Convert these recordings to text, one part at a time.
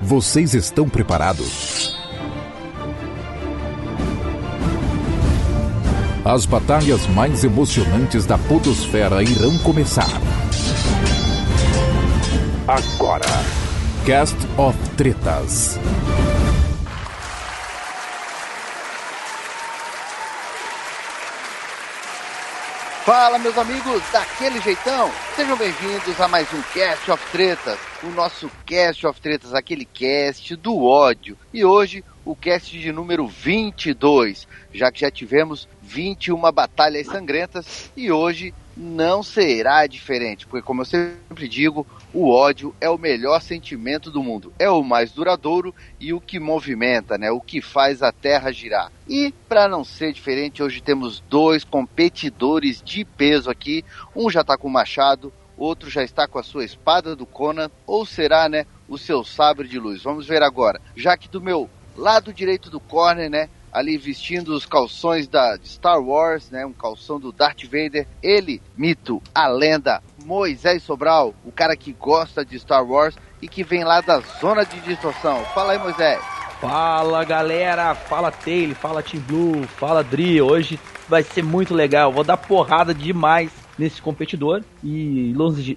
Vocês estão preparados? As batalhas mais emocionantes da Podosfera irão começar. Agora, Cast of Tretas. Fala, meus amigos, daquele jeitão. Sejam bem-vindos a mais um Cast of Tretas, o nosso Cast of Tretas, aquele cast do ódio. E hoje, o cast de número 22, já que já tivemos 21 batalhas sangrentas e hoje não será diferente, porque como eu sempre digo, o ódio é o melhor sentimento do mundo, é o mais duradouro e o que movimenta, né, o que faz a terra girar. E para não ser diferente, hoje temos dois competidores de peso aqui, um já está com o machado, outro já está com a sua espada do Conan, ou será, né, o seu sabre de luz. Vamos ver agora. Já que do meu lado direito do corner, né, ali vestindo os calções da Star Wars, né? Um calção do Darth Vader. Ele, mito, a lenda, Moisés Sobral, o cara que gosta de Star Wars e que vem lá da zona de distorção. Fala aí, Moisés. Fala galera, fala Taylor, fala Team Blue, fala Dri. Hoje vai ser muito legal. Vou dar porrada demais nesse competidor e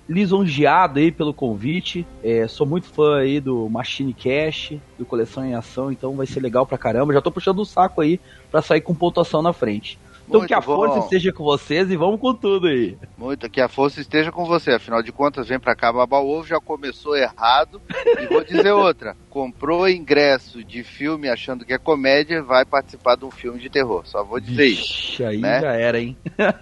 lisonjeado aí pelo convite. É, sou muito fã aí do Machine Cash, do Coleção em Ação, então vai ser legal pra caramba. Já tô puxando o saco aí pra sair com pontuação na frente. Então Muito que a bom. força esteja com vocês e vamos com tudo aí. Muito, que a força esteja com você. Afinal de contas, vem pra cá babar ovo, já começou errado. E vou dizer outra: comprou ingresso de filme achando que é comédia, vai participar de um filme de terror. Só vou dizer Ixi, isso. aí né? já era, hein?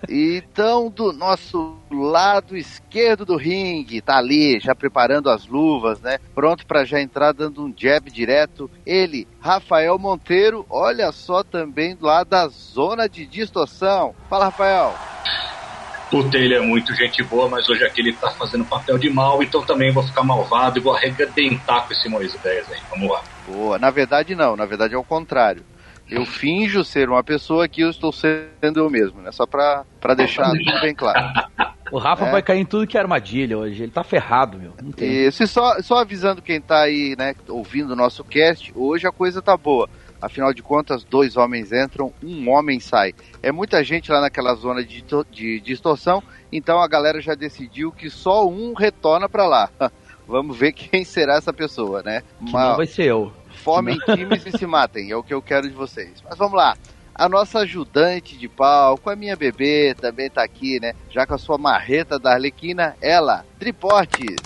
então, do nosso lado esquerdo do ringue, tá ali, já preparando as luvas, né? Pronto para já entrar dando um jab direto. Ele, Rafael Monteiro, olha só também lá da zona de distorção. Fala, Rafael. O Taylor é muito gente boa, mas hoje aqui ele tá fazendo papel de mal, então também vou ficar malvado e vou arregadentar com esse Moisés aí. Vamos lá. Boa. Na verdade, não. Na verdade, é o contrário. Eu finjo ser uma pessoa que eu estou sendo eu mesmo, né? Só pra, pra deixar tudo bem claro. O Rafa é. vai cair em tudo que é armadilha hoje. Ele tá ferrado, meu. Isso, e só, só avisando quem tá aí, né, ouvindo o nosso cast, hoje a coisa tá boa. Afinal de contas, dois homens entram, um homem sai. É muita gente lá naquela zona de, de distorção, então a galera já decidiu que só um retorna para lá. Vamos ver quem será essa pessoa, né? Que Mas, não vai ser eu. Formem times e se matem, é o que eu quero de vocês. Mas vamos lá. A nossa ajudante de palco, a minha bebê, também tá aqui, né? Já com a sua marreta da Arlequina, ela, Triportes.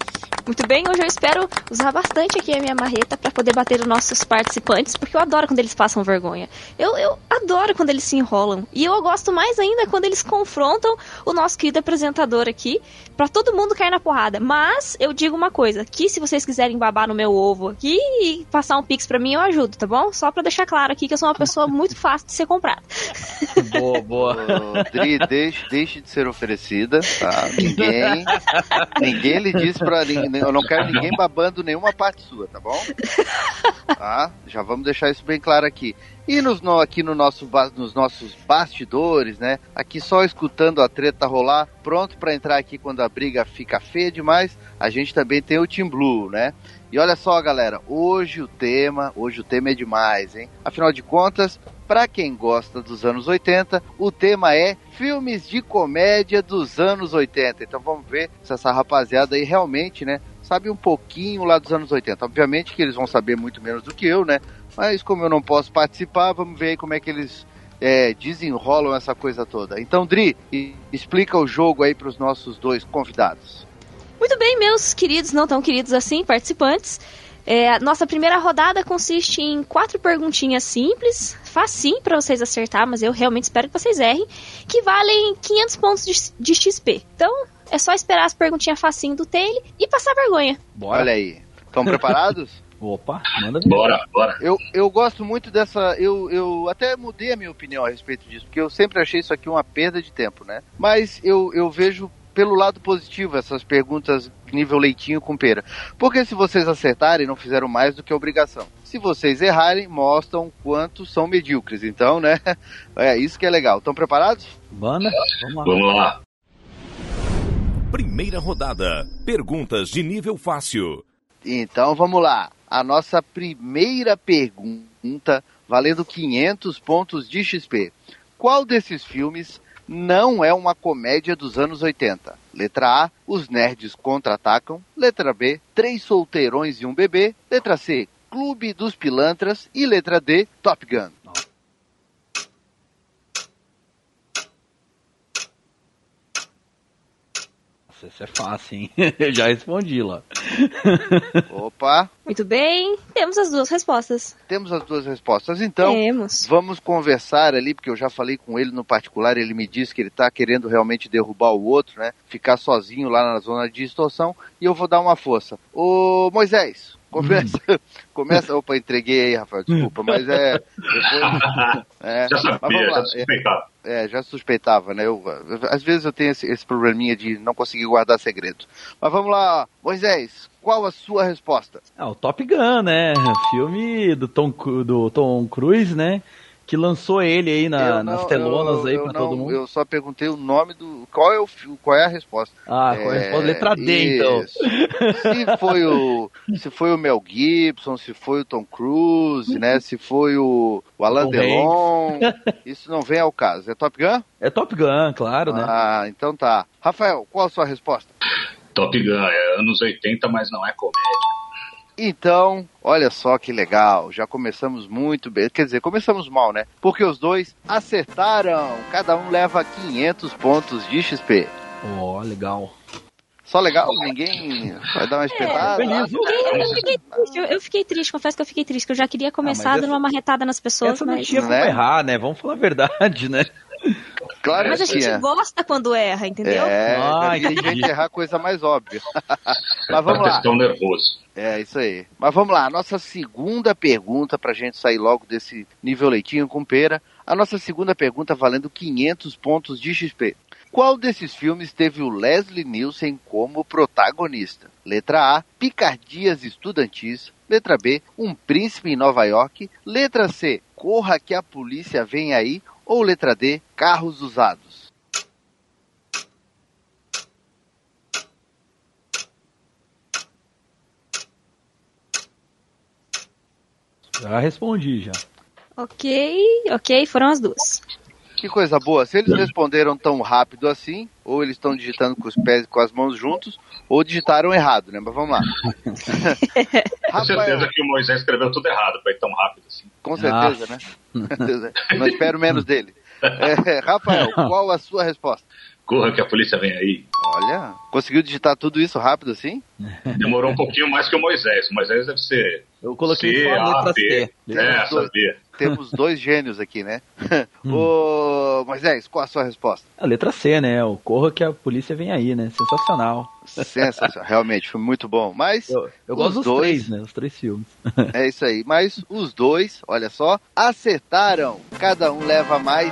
Muito bem, hoje eu espero usar bastante aqui a minha marreta para poder bater os nossos participantes, porque eu adoro quando eles passam vergonha. Eu, eu adoro quando eles se enrolam. E eu gosto mais ainda quando eles confrontam o nosso querido apresentador aqui, para todo mundo cair na porrada. Mas eu digo uma coisa, que se vocês quiserem babar no meu ovo aqui e passar um pix para mim, eu ajudo, tá bom? Só para deixar claro aqui que eu sou uma pessoa muito fácil de ser comprada. Boa, boa. Dri, deixe, deixe de ser oferecida, tá? Ninguém, ninguém lhe disse pra ninguém eu não quero ninguém babando nenhuma parte sua, tá bom? Tá? Já vamos deixar isso bem claro aqui. E nos, no, aqui no nosso, nos nossos bastidores, né? Aqui só escutando a treta rolar, pronto para entrar aqui quando a briga fica feia demais. A gente também tem o Team Blue, né? E olha só, galera, hoje o tema, hoje o tema é demais, hein? Afinal de contas, para quem gosta dos anos 80, o tema é filmes de comédia dos anos 80. Então vamos ver se essa rapaziada aí realmente, né, sabe um pouquinho lá dos anos 80. Obviamente que eles vão saber muito menos do que eu, né? Mas como eu não posso participar, vamos ver como é que eles é, desenrolam essa coisa toda. Então, Dri, explica o jogo aí para os nossos dois convidados. Muito bem, meus queridos, não tão queridos assim, participantes. É, nossa primeira rodada consiste em quatro perguntinhas simples, facinho para vocês acertar, mas eu realmente espero que vocês errem, que valem 500 pontos de, de XP. Então, é só esperar as perguntinhas facinho do Taylor e passar vergonha. Bora. Olha aí. Estão preparados? Opa, manda ver. Bora, bora. Eu, eu gosto muito dessa. Eu, eu até mudei a minha opinião a respeito disso, porque eu sempre achei isso aqui uma perda de tempo, né? Mas eu, eu vejo pelo lado positivo essas perguntas nível leitinho com pera. Porque se vocês acertarem, não fizeram mais do que obrigação. Se vocês errarem, mostram quanto são medíocres. Então, né? É isso que é legal. Estão preparados? Banda, vamos lá. Vamos lá. Primeira rodada. Perguntas de nível fácil. Então vamos lá. A nossa primeira pergunta, valendo 500 pontos de XP. Qual desses filmes não é uma comédia dos anos 80? Letra A, Os Nerds Contra-Atacam. Letra B, Três Solteirões e um Bebê. Letra C, Clube dos Pilantras. E letra D, Top Gun. Nossa, isso é fácil, hein? Eu já respondi lá. Opa, Muito bem, temos as duas respostas. temos as duas respostas. Então, temos. Vamos conversar ali, porque eu já falei com ele no particular, ele me disse que ele está querendo realmente derrubar o outro, né? Ficar sozinho lá na zona de distorção, e eu vou dar uma força. Ô Moisés, começa. começa. Opa, entreguei aí, Rafael, desculpa, mas é. Depois, é Já sabia, já suspeitava. É, já suspeitava, né? Eu, às vezes eu tenho esse, esse probleminha de não conseguir guardar segredo. Mas vamos lá, Moisés, qual a sua resposta? Ah, o Top Gun, né? Filme do Tom, Cru- do Tom Cruise, né? Que lançou ele aí na- Eu nas não- telonas eu- aí não- todo mundo. Eu só perguntei o nome do. Qual é, o, qual é a resposta? Ah, qual é a resposta? É, Letra D, então. Se foi o se foi o Mel Gibson, se foi o Tom Cruise, né? Se foi o, o Alain Tom Delon, isso não vem ao caso. É Top Gun? É Top Gun, claro, né? Ah, então tá. Rafael, qual a sua resposta? Top Gun é anos 80, mas não é comédia. Então, olha só que legal, já começamos muito bem. Quer dizer, começamos mal, né? Porque os dois acertaram. Cada um leva 500 pontos de XP. Ó, legal. Só legal, ninguém vai dar uma espetada. feliz, Eu fiquei, eu eu, fiquei triste, confesso que eu fiquei triste, que eu já queria começar mas dando essa- uma marretada nas pessoas, Essa não mas. tinha como Né? errar, né? Vamos falar a verdade, né? Claro Mas a que gente tinha. gosta quando erra, entendeu? É, Ah, tem gente errar coisa mais óbvia. Mas vamos lá. Estão nervoso. É isso aí. Mas vamos lá, a nossa segunda pergunta pra gente sair logo desse nível leitinho com pera. A nossa segunda pergunta valendo 500 pontos de XP. Qual desses filmes teve o Leslie Nielsen como protagonista? Letra A, Picardias Estudantis. Letra B, Um Príncipe em Nova York. Letra C, Corra que a polícia vem aí. Ou letra D, Carros Usados. Já respondi, já. Ok, ok, foram as duas. Que coisa boa. Se eles responderam tão rápido assim, ou eles estão digitando com os pés e com as mãos juntos, ou digitaram errado, né? Mas vamos lá. Com certeza que o Moisés escreveu tudo errado pra ir tão rápido assim. Com certeza, né? Não espero menos dele. É, Rafael, qual a sua resposta? Corra que a polícia vem aí. Olha, conseguiu digitar tudo isso rápido assim? Demorou um pouquinho mais que o Moisés. O Moisés deve ser Eu coloquei C, a letra B. C. É, essa B. Temos dois gênios aqui, né? Ô, Moisés, qual a sua resposta? A letra C, né? O corra que a polícia vem aí, né? Sensacional. Sensacional, realmente, foi muito bom. Mas Eu, eu Os gosto dos dois- três, né? Os três filmes. é isso aí. Mas os dois, olha só, acertaram. Cada um leva mais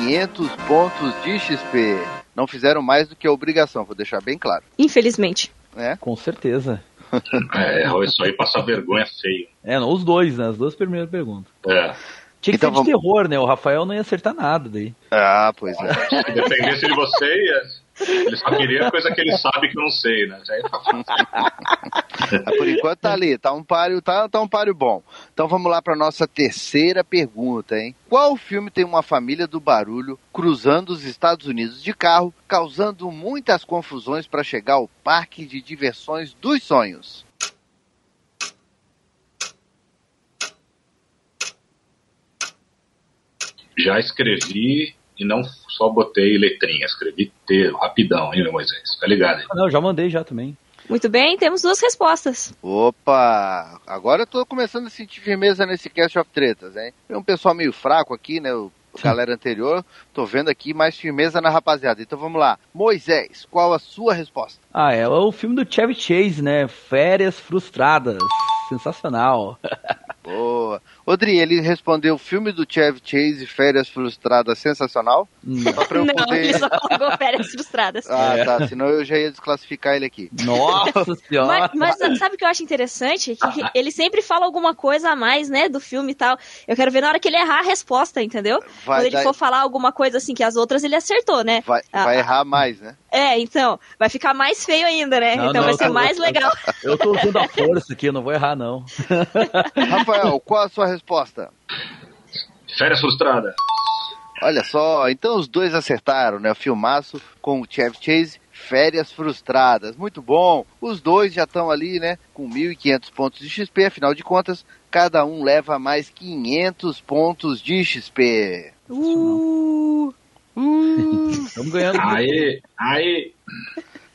500 pontos de XP. Não fizeram mais do que a obrigação, vou deixar bem claro. Infelizmente. Né? Com certeza. É, isso aí passa vergonha feio. É, não, os dois, né? As duas primeiras perguntas. É. Tinha que Então ser de vamos- terror, né? O Rafael não ia acertar nada daí. Ah, pois é. Se dependesse de você, ia- ele só queria coisa que ele sabe que eu não sei, né? Por enquanto tá ali, tá um páreo, tá, tá um páreo bom. Então vamos lá para nossa terceira pergunta, hein? Qual filme tem uma família do barulho cruzando os Estados Unidos de carro, causando muitas confusões para chegar ao parque de diversões dos sonhos? Já escrevi e não só botei letrinha, escrevi T, rapidão, hein, meu Moisés? Fica ligado aí. Ah, não, eu já mandei já também. Muito bem, temos duas respostas. Opa! Agora eu tô começando a sentir firmeza nesse Cast of Tretas, hein? Tem um pessoal meio fraco aqui, né? O galera anterior, tô vendo aqui mais firmeza na rapaziada. Então vamos lá. Moisés, qual a sua resposta? Ah, é o filme do Chevy Chase, né? Férias Frustradas. Sensacional. Boa. Odri, ele respondeu o filme do Chevy Chase, Férias Frustradas, sensacional. Só pra eu Não, poder... ele só colocou férias frustradas. Ah, É. tá. Senão eu já ia desclassificar ele aqui. Nossa senhora. Mas, mas sabe o que eu acho interessante? Que, que ele sempre fala alguma coisa a mais, né, do filme e tal. Eu quero ver na hora que ele errar a resposta, entendeu? Vai Quando ele for falar alguma coisa assim que as outras ele acertou, né? Vai, Ah, vai ah. errar mais, né? É, então, vai ficar mais feio ainda, né? Não, então não, vai ser eu tô- mais legal. Eu tô usando a força aqui, eu não vou errar, não. Rafael, qual a sua resposta? Férias frustradas. Olha só, então os dois acertaram, né? O filmaço com o Chevy Chase, Férias Frustradas. Muito bom. Os dois já estão ali, né? Com 1.500 pontos de XP, afinal de contas, cada um leva mais 500 pontos de XP. Uh, Estamos ganhando. Aí, aí.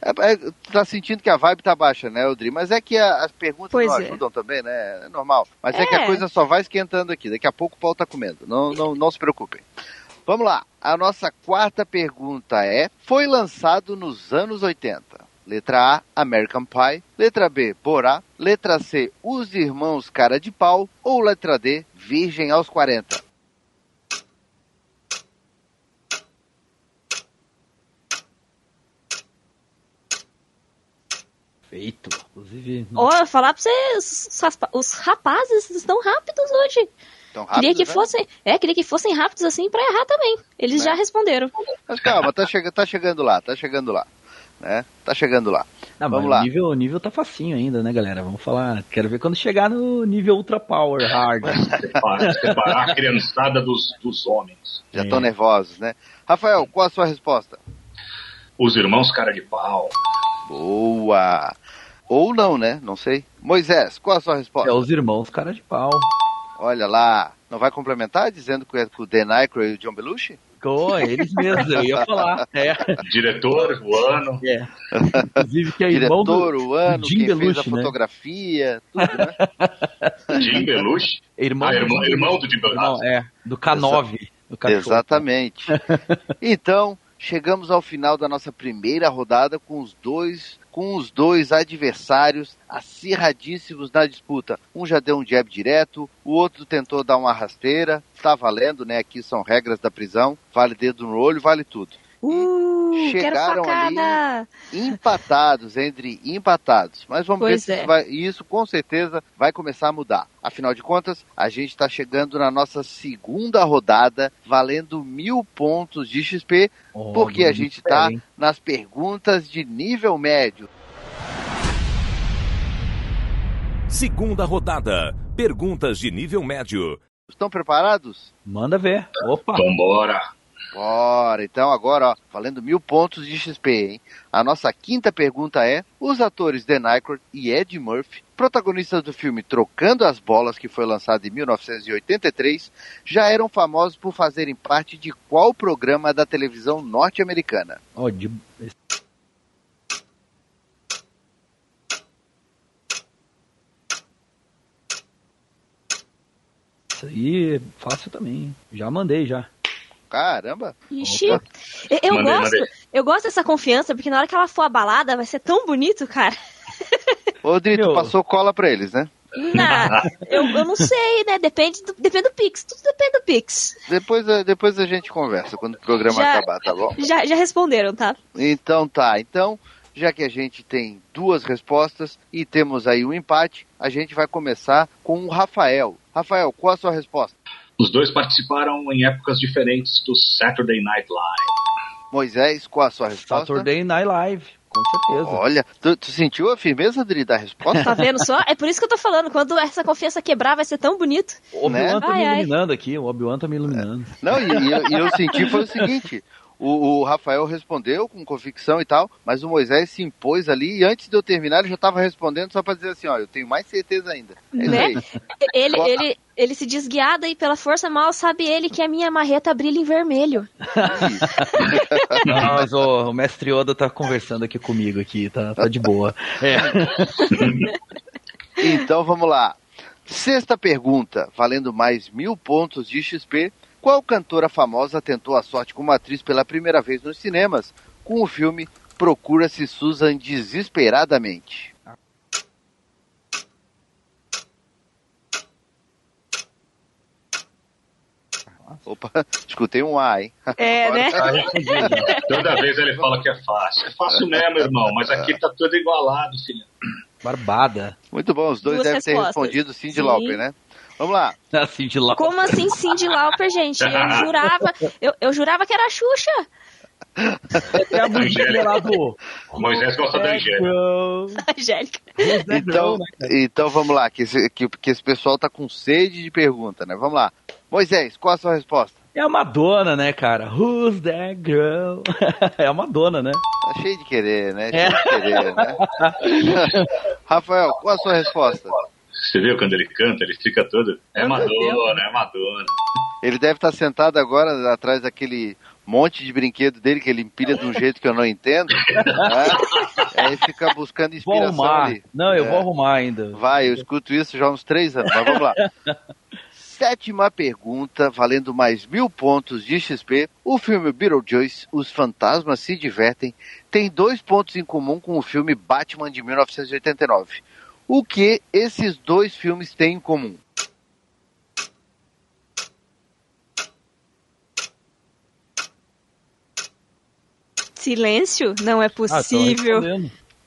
É, é, tá sentindo que a vibe tá baixa, né, Odri? Mas é que a- as perguntas Pois não é. ajudam também, né? É normal. Mas é. que a É. coisa só vai esquentando aqui. Daqui a pouco o pau tá comendo. Não, não, não se preocupem. Vamos lá. A nossa quarta pergunta é: Foi lançado nos anos 80? Letra A, American Pie. Letra B, Borá. Letra C, Os Irmãos Cara de Pau. Ou letra D, Virgem aos 40? Feito. Inclusive. Ó, falar pra vocês, os, rapazes estão rápidos hoje. Então, queria que né? fossem, é, queria que fossem rápidos assim pra errar também. Eles Né? já responderam. Mas calma, tá, chega, tá chegando lá, tá chegando lá. Né? Tá chegando lá. Ah, Vamos lá. O nível, o nível tá facinho ainda, né, galera? Vamos falar. Quero ver quando chegar no nível Ultra Power Hard. Separa- separar a criançada dos, dos homens. Já É. estão nervosos, né? Rafael, qual a sua resposta? Os irmãos cara de pau. Boa! Ou não, né? Não sei. Moisés, qual a sua resposta? É os irmãos cara de pau. Olha lá. Não vai complementar dizendo que é com o Dan Aykroyd e o John Belushi? Pô, eles mesmos, eu ia falar. É, Diretor, o ano. é. Inclusive que é irmão Diretor, do o ano, Jim quem fez a Belushi, né? fotografia, tudo, né? Jim Belushi. irmão, Ah, irmão, do- irmão do Jim Belushi. Não, é, do K9. Do cachorro. Exatamente. Então, chegamos ao final da nossa primeira rodada com os dois com os dois adversários acirradíssimos na disputa. Um já deu um jab direto, o outro tentou dar uma rasteira. Tá valendo, né? Aqui são regras da prisão. Vale dedo no olho, vale tudo. Uh, Chegaram facada. Empatados, entre empatados. Mas vamos Pois ver é. se isso, vai, isso com certeza vai começar a mudar. Afinal de contas, a gente está chegando na nossa segunda rodada, valendo mil pontos de XP, Oh, porque a gente está nas perguntas de nível médio. Segunda rodada. Perguntas de nível médio. Estão preparados? Manda ver. Opa. Vambora. Bora, então agora, ó, valendo mil pontos de XP, hein? A nossa quinta pergunta é: os atores Dan Aykroyd e Ed Murphy, protagonistas do filme Trocando as Bolas, que foi lançado em 1983, já eram famosos por fazerem parte de qual programa da televisão norte-americana? Ó, de... Isso aí é fácil também. Já mandei já. Caramba! Ixi, eu, eu Mandei, gosto, mandei. eu gosto dessa confiança, porque na hora que ela for abalada, vai ser tão bonito, cara. Ô, Drito, Meu. passou cola pra eles, né? Não, eu, eu não sei, né? Depende do, depende do Pix. Tudo depende do Pix. Depois, a- depois a gente conversa quando o programa Já- acabar, tá bom? Já, já responderam, tá? Então tá, então, já que a gente tem duas respostas e temos aí um empate, a gente vai começar com o Rafael. Rafael, qual a sua resposta? Os dois participaram em épocas diferentes do Saturday Night Live. Moisés, qual a sua resposta? Saturday Night Live, com certeza. Olha, tu, tu sentiu a firmeza, Dri, da resposta? Tá vendo só? É por isso que eu tô falando. Quando essa confiança quebrar, vai ser tão bonito. O Obi-Wan né? tá Ai, me ai. iluminando aqui, o Obi-Wan tá me iluminando. Não, e, e eu, e eu senti foi o seguinte. O, o Rafael respondeu com convicção e tal, mas o Moisés se impôs ali e antes de eu terminar ele já estava respondendo só para dizer assim, ó, eu tenho mais certeza ainda. É Né? Ele, ele, ele se desguiada e pela força mal sabe ele que a minha marreta brilha em vermelho. Não, mas o, o mestre Yoda tá conversando aqui comigo aqui, tá, tá de boa. É. Então vamos lá. Sexta pergunta, valendo mais mil pontos de XP. Qual cantora famosa tentou a sorte como atriz pela primeira vez nos cinemas com o filme Procura-se Susan Desesperadamente? Opa, escutei um A, hein? É, né? Tá respondido. Toda vez ele fala que é fácil. É fácil mesmo, irmão, mas aqui tá tudo igualado, filho. Barbada. Muito bom, os dois Duas devem ter respostas. respondido Cindy. Lauper, né? Vamos lá. Assim de lá. Como assim Cindy Lauper, gente? Eu jurava, eu, eu jurava que era a Xuxa. É a musiquinha lá do. Moisés gosta da Angélica. Angélica. Então, então vamos lá, que esse, que, que esse pessoal tá com sede de pergunta, né? Vamos lá. Moisés, qual a sua resposta? É a Madonna, né, cara? Who's that girl? É a Madonna, né? Tá cheio de querer, né? Cheio de querer, né? Rafael, qual a sua resposta? Você viu quando ele canta, ele fica todo. É Madonna, é Madonna. Ele deve estar sentado agora atrás daquele monte de brinquedo dele que ele empilha de um jeito que eu não entendo. Né? Aí fica buscando Vou inspiração arrumar. ali. Não, eu É. vou arrumar ainda. Vai, eu escuto isso já há uns três anos, mas vamos lá. Sétima pergunta, valendo mais mil pontos de XP. O filme Beetlejuice, Os Fantasmas Se Divertem, tem dois pontos em comum com o filme Batman de 1989. O que esses dois filmes têm em comum? Silêncio? Não é Ah, possível.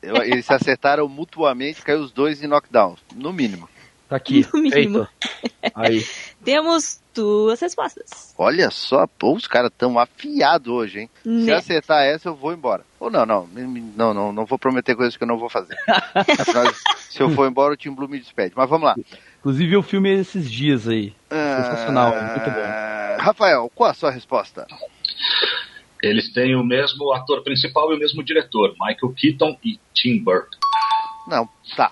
Eu- Eles se acertaram mutuamente, caiu os dois em knockdown, no mínimo. Tá aqui. No mínimo. Aí. Temos duas respostas. Olha só, pô, os caras tão afiados hoje, hein? Se Né? acertar essa, eu vou embora. Ou não, não, não, não, não vou prometer coisas que eu não vou fazer. Se eu for embora, o Tim Blue me despede. Mas vamos lá. Inclusive o filme é esses dias aí. Sensacional, muito bom. Ah, Rafael, qual a sua resposta? Eles têm o mesmo ator principal e o mesmo diretor, Michael Keaton e Tim Burton. Não, tá.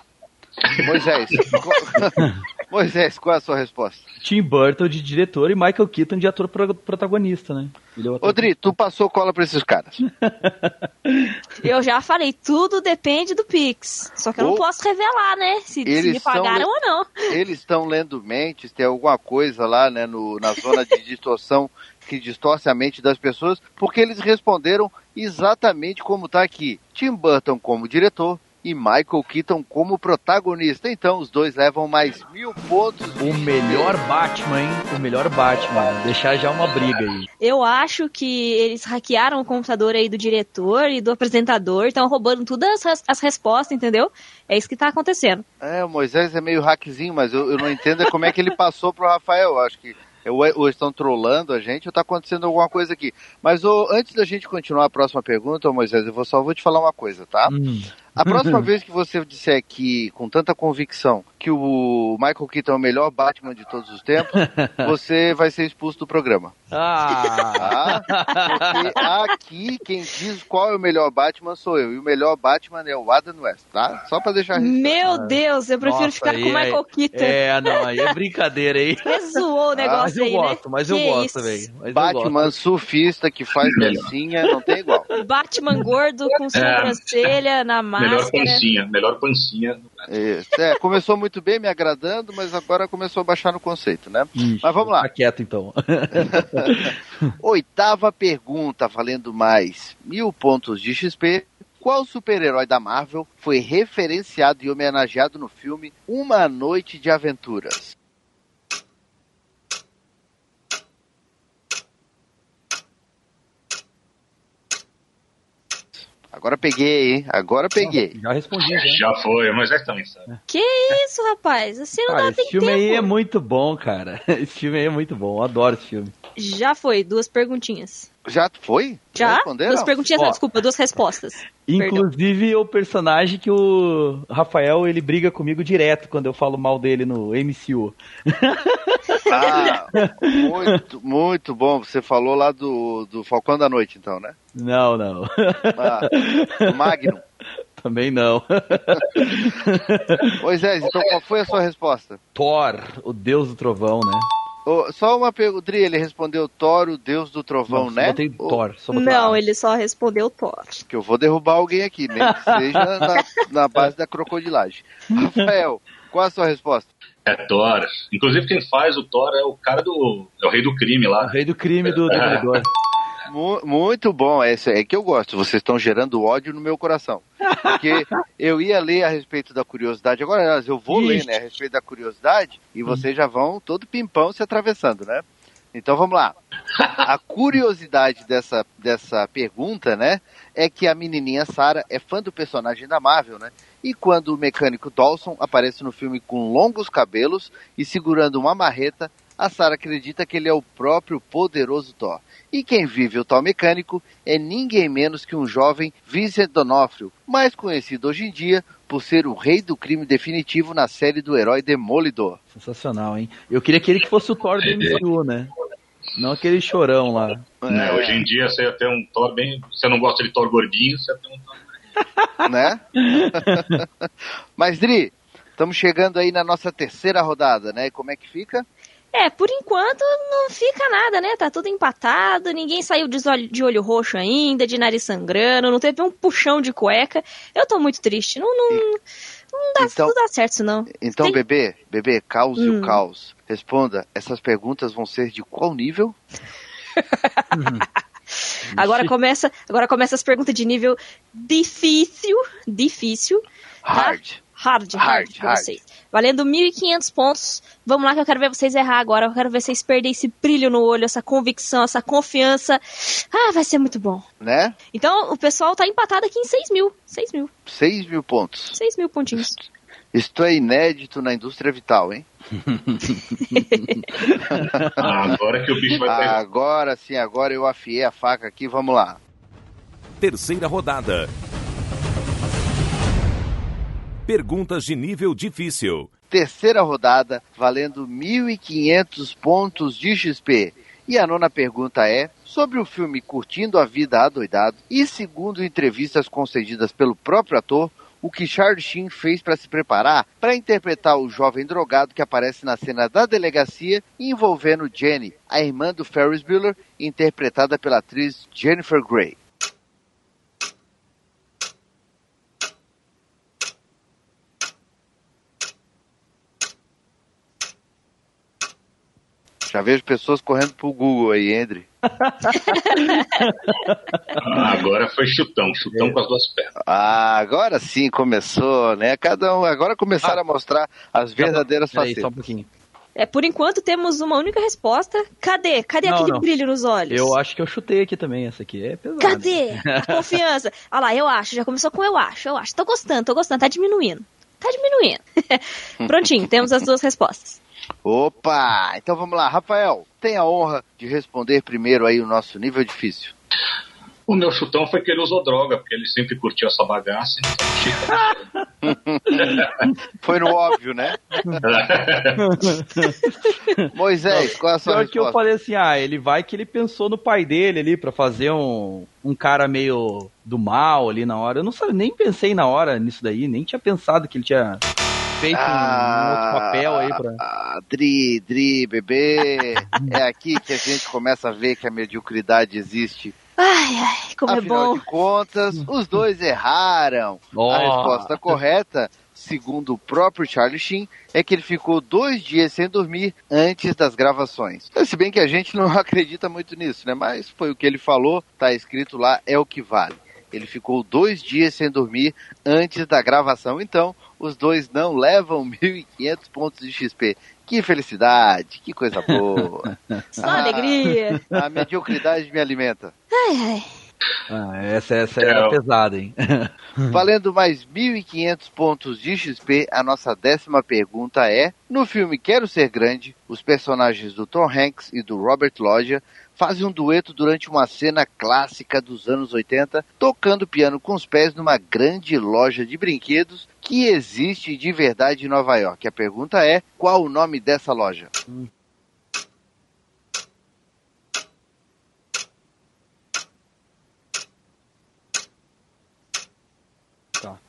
Moisés, qual... Moisés, qual a sua resposta? Tim Burton de diretor e Michael Keaton de ator pro- protagonista, né? Ele é o ator Odri, tu passou cola pra esses caras. Eu já falei, tudo depende do Pix. Só que eu não posso revelar, né? Se, se Eles me pagaram le- ou não. Eles estão lendo mentes, tem alguma coisa lá, né, no, na zona de distorção que distorce a mente das pessoas, porque eles responderam exatamente como tá aqui. Tim Burton como diretor e Michael Keaton como protagonista. Então, os dois levam mais mil pontos. O melhor Batman, hein? O melhor Batman. Deixar já uma briga aí. Eu acho que eles hackearam o computador aí do diretor e do apresentador, estão roubando todas as, as respostas, entendeu? É isso que tá acontecendo. É, o Moisés é meio hackzinho, mas eu, eu não entendo é como é que ele passou pro Rafael. Eu Acho que ou, é- ou estão trolando a gente ou tá acontecendo alguma coisa aqui. Mas ô, antes da gente continuar a próxima pergunta, Moisés, eu vou só vou te falar uma coisa, tá? Hum. A próxima vez que você disser aqui com tanta convicção que o Michael Keaton é o melhor Batman de todos os tempos, você vai ser expulso do programa. Ah! Tá? Porque aqui quem diz qual é o melhor Batman sou eu. E o melhor Batman é o Adam West, tá? Só pra deixar registrado. Meu Deus, eu prefiro Nossa, ficar com o Michael é- Keaton. É, não, aí é brincadeira aí. Você zoou o negócio mas eu aí, gosto, né? mas eu Que gosto eu Batman gosto. surfista que faz dancinha, não tem igual. Batman gordo com sobrancelha na Melhor pancinha, melhor pancinha. Isso. É, começou muito bem, me agradando, mas agora começou a baixar no conceito, né? Ixi, Mas vamos lá. Tá quieto então. Oitava pergunta, valendo mais mil pontos de XP. Qual super-herói da Marvel foi referenciado e homenageado no filme Uma Noite de Aventuras? Agora peguei, hein? Agora peguei. Já respondi, já. Já foi, mas é também sabe. Que isso, rapaz? Você não Ah, dá esse tem filme tempo. aí é muito bom, cara. Esse filme aí é muito bom. Eu adoro esse filme. Já foi, duas perguntinhas. Já foi? Já? Duas perguntinhas, Ó. desculpa, duas respostas. Inclusive o personagem que o Rafael ele briga comigo direto quando eu falo mal dele no MCU. Ah, muito, muito bom. Você falou lá do, do Falcão da Noite, então, né? Não, não. Ah, do Magnum. Também não. Moisés, então qual foi a sua resposta? Thor, o deus do trovão, né? Ô, só uma pergunta, Dri, ele respondeu Thor, o deus do trovão, Não, só né? botei Ou- Thor. Só botei Não, ele só respondeu Thor. Que eu vou derrubar alguém aqui, nem que seja na, na base da crocodilagem. Rafael, qual a sua resposta? É Thor. Inclusive quem faz o Thor é o cara do. É o rei do crime O lá. rei do crime do Demolidor. Mu- muito bom, esse é que eu gosto. Vocês estão gerando ódio no meu coração. Porque eu ia ler a respeito da curiosidade. Agora, eu vou ler né, a respeito da curiosidade e vocês já vão todo pimpão se atravessando, né? Então vamos lá. A curiosidade dessa, dessa pergunta, né, é que a menininha Sarah é fã do personagem da Marvel, né? E quando o mecânico Dawson aparece no filme com longos cabelos e segurando uma marreta, a Sarah acredita que ele é o próprio poderoso Thor. E quem vive o tal mecânico é ninguém menos que um jovem Vincent D'Onofrio, mais conhecido hoje em dia por ser o rei do crime definitivo na série do herói Demolidor. Sensacional, hein? Eu queria que ele que fosse o Thor do MCU, né? Não aquele chorão lá. Né, Hoje em dia você ia ter um Thor bem. Você não gosta de Thor gordinho, você ia ter um Thor. né? Mas, Dri, estamos chegando aí na nossa terceira rodada, né? Como é que fica? É, por enquanto não fica nada, né? Tá tudo empatado, ninguém saiu de olho, de olho roxo ainda, de nariz sangrando, não teve um puxão de cueca. Eu tô muito triste. Não, não, não, dá, Então- não dá certo isso, não. Então, Tem- bebê, bebê, caos e Hum. o caos. Responda, essas perguntas vão ser de qual nível? Agora começa, agora começa as perguntas de nível difícil, difícil, Hard. Hard, hard, Hard, pra hard. vocês. Valendo 1.500 pontos. Vamos lá que eu quero ver vocês errar agora. Eu quero ver vocês perderem esse brilho no olho, essa convicção, essa confiança. Ah, vai ser muito bom. Né? Então, o pessoal tá empatado aqui em 6 mil. 6 mil. 6 mil pontos. 6 mil pontinhos. Isto é inédito na indústria vital, hein? Ah, agora que o bicho vai pegar. Agora sim, agora eu afiei a faca aqui, vamos lá. Terceira rodada. Perguntas de nível difícil. Terceira rodada, valendo 1.500 pontos de XP. E a nona pergunta é sobre o filme Curtindo a Vida Adoidado e segundo entrevistas concedidas pelo próprio ator, o que Charlie Sheen fez para se preparar para interpretar o jovem drogado que aparece na cena da delegacia envolvendo Jenny, a irmã do Ferris Bueller, interpretada pela atriz Jennifer Grey. Já vejo pessoas correndo pro Google aí, André. Ah, agora foi chutão, chutão com as duas pernas. Ah, agora sim começou, né? Cada um agora começaram a mostrar as verdadeiras Peraí, só um facetas. pouquinho. É, por enquanto temos uma única resposta. Cadê? Cadê Não, aquele não. brilho nos olhos? Eu acho que eu chutei aqui também. Essa aqui é pesada. Cadê? A confiança. Olha lá, eu acho. Já começou com eu acho, eu acho. Tô gostando, tô gostando. Tá diminuindo. Tá diminuindo. Prontinho, temos as duas respostas. Opa! Então vamos lá, Rafael, tem a honra de responder primeiro aí o nosso nível difícil. O meu chutão foi que ele usou droga, porque ele sempre curtiu essa bagaça. Foi no óbvio, né? Moisés, qual é a sua Pior que eu falei assim, ah, ele vai que ele pensou no pai dele ali pra fazer um, um cara meio do mal ali na hora. Eu não sabia, nem pensei na hora nisso daí, nem tinha pensado que ele tinha feito um- um, outro papel aí pra. Ah, Dri, Dri, bebê. É aqui que a gente começa a ver que a mediocridade existe. Ai, ai, como é Afinal bom. de contas, os dois erraram. Ó. A resposta correta, segundo o próprio Charlie Sheen, é que ele ficou dois dias sem dormir antes das gravações. Se bem que a gente não acredita muito nisso, né? Mas foi o que ele falou, tá escrito lá, é o que vale. Ele ficou dois dias sem dormir antes da gravação, então os dois não levam 1.500 pontos de XP. Que felicidade, que coisa boa. Só Ah. alegria. A mediocridade me alimenta. Ai, ai. Ah, essa, essa era É, pesada, hein? Valendo mais 1.500 pontos de XP, a nossa décima pergunta é: No filme Quero Ser Grande, os personagens do Tom Hanks e do Robert Loggia fazem um dueto durante uma cena clássica dos anos 80, tocando piano com os pés numa grande loja de brinquedos que existe de verdade em Nova York. A pergunta é: qual o nome dessa loja?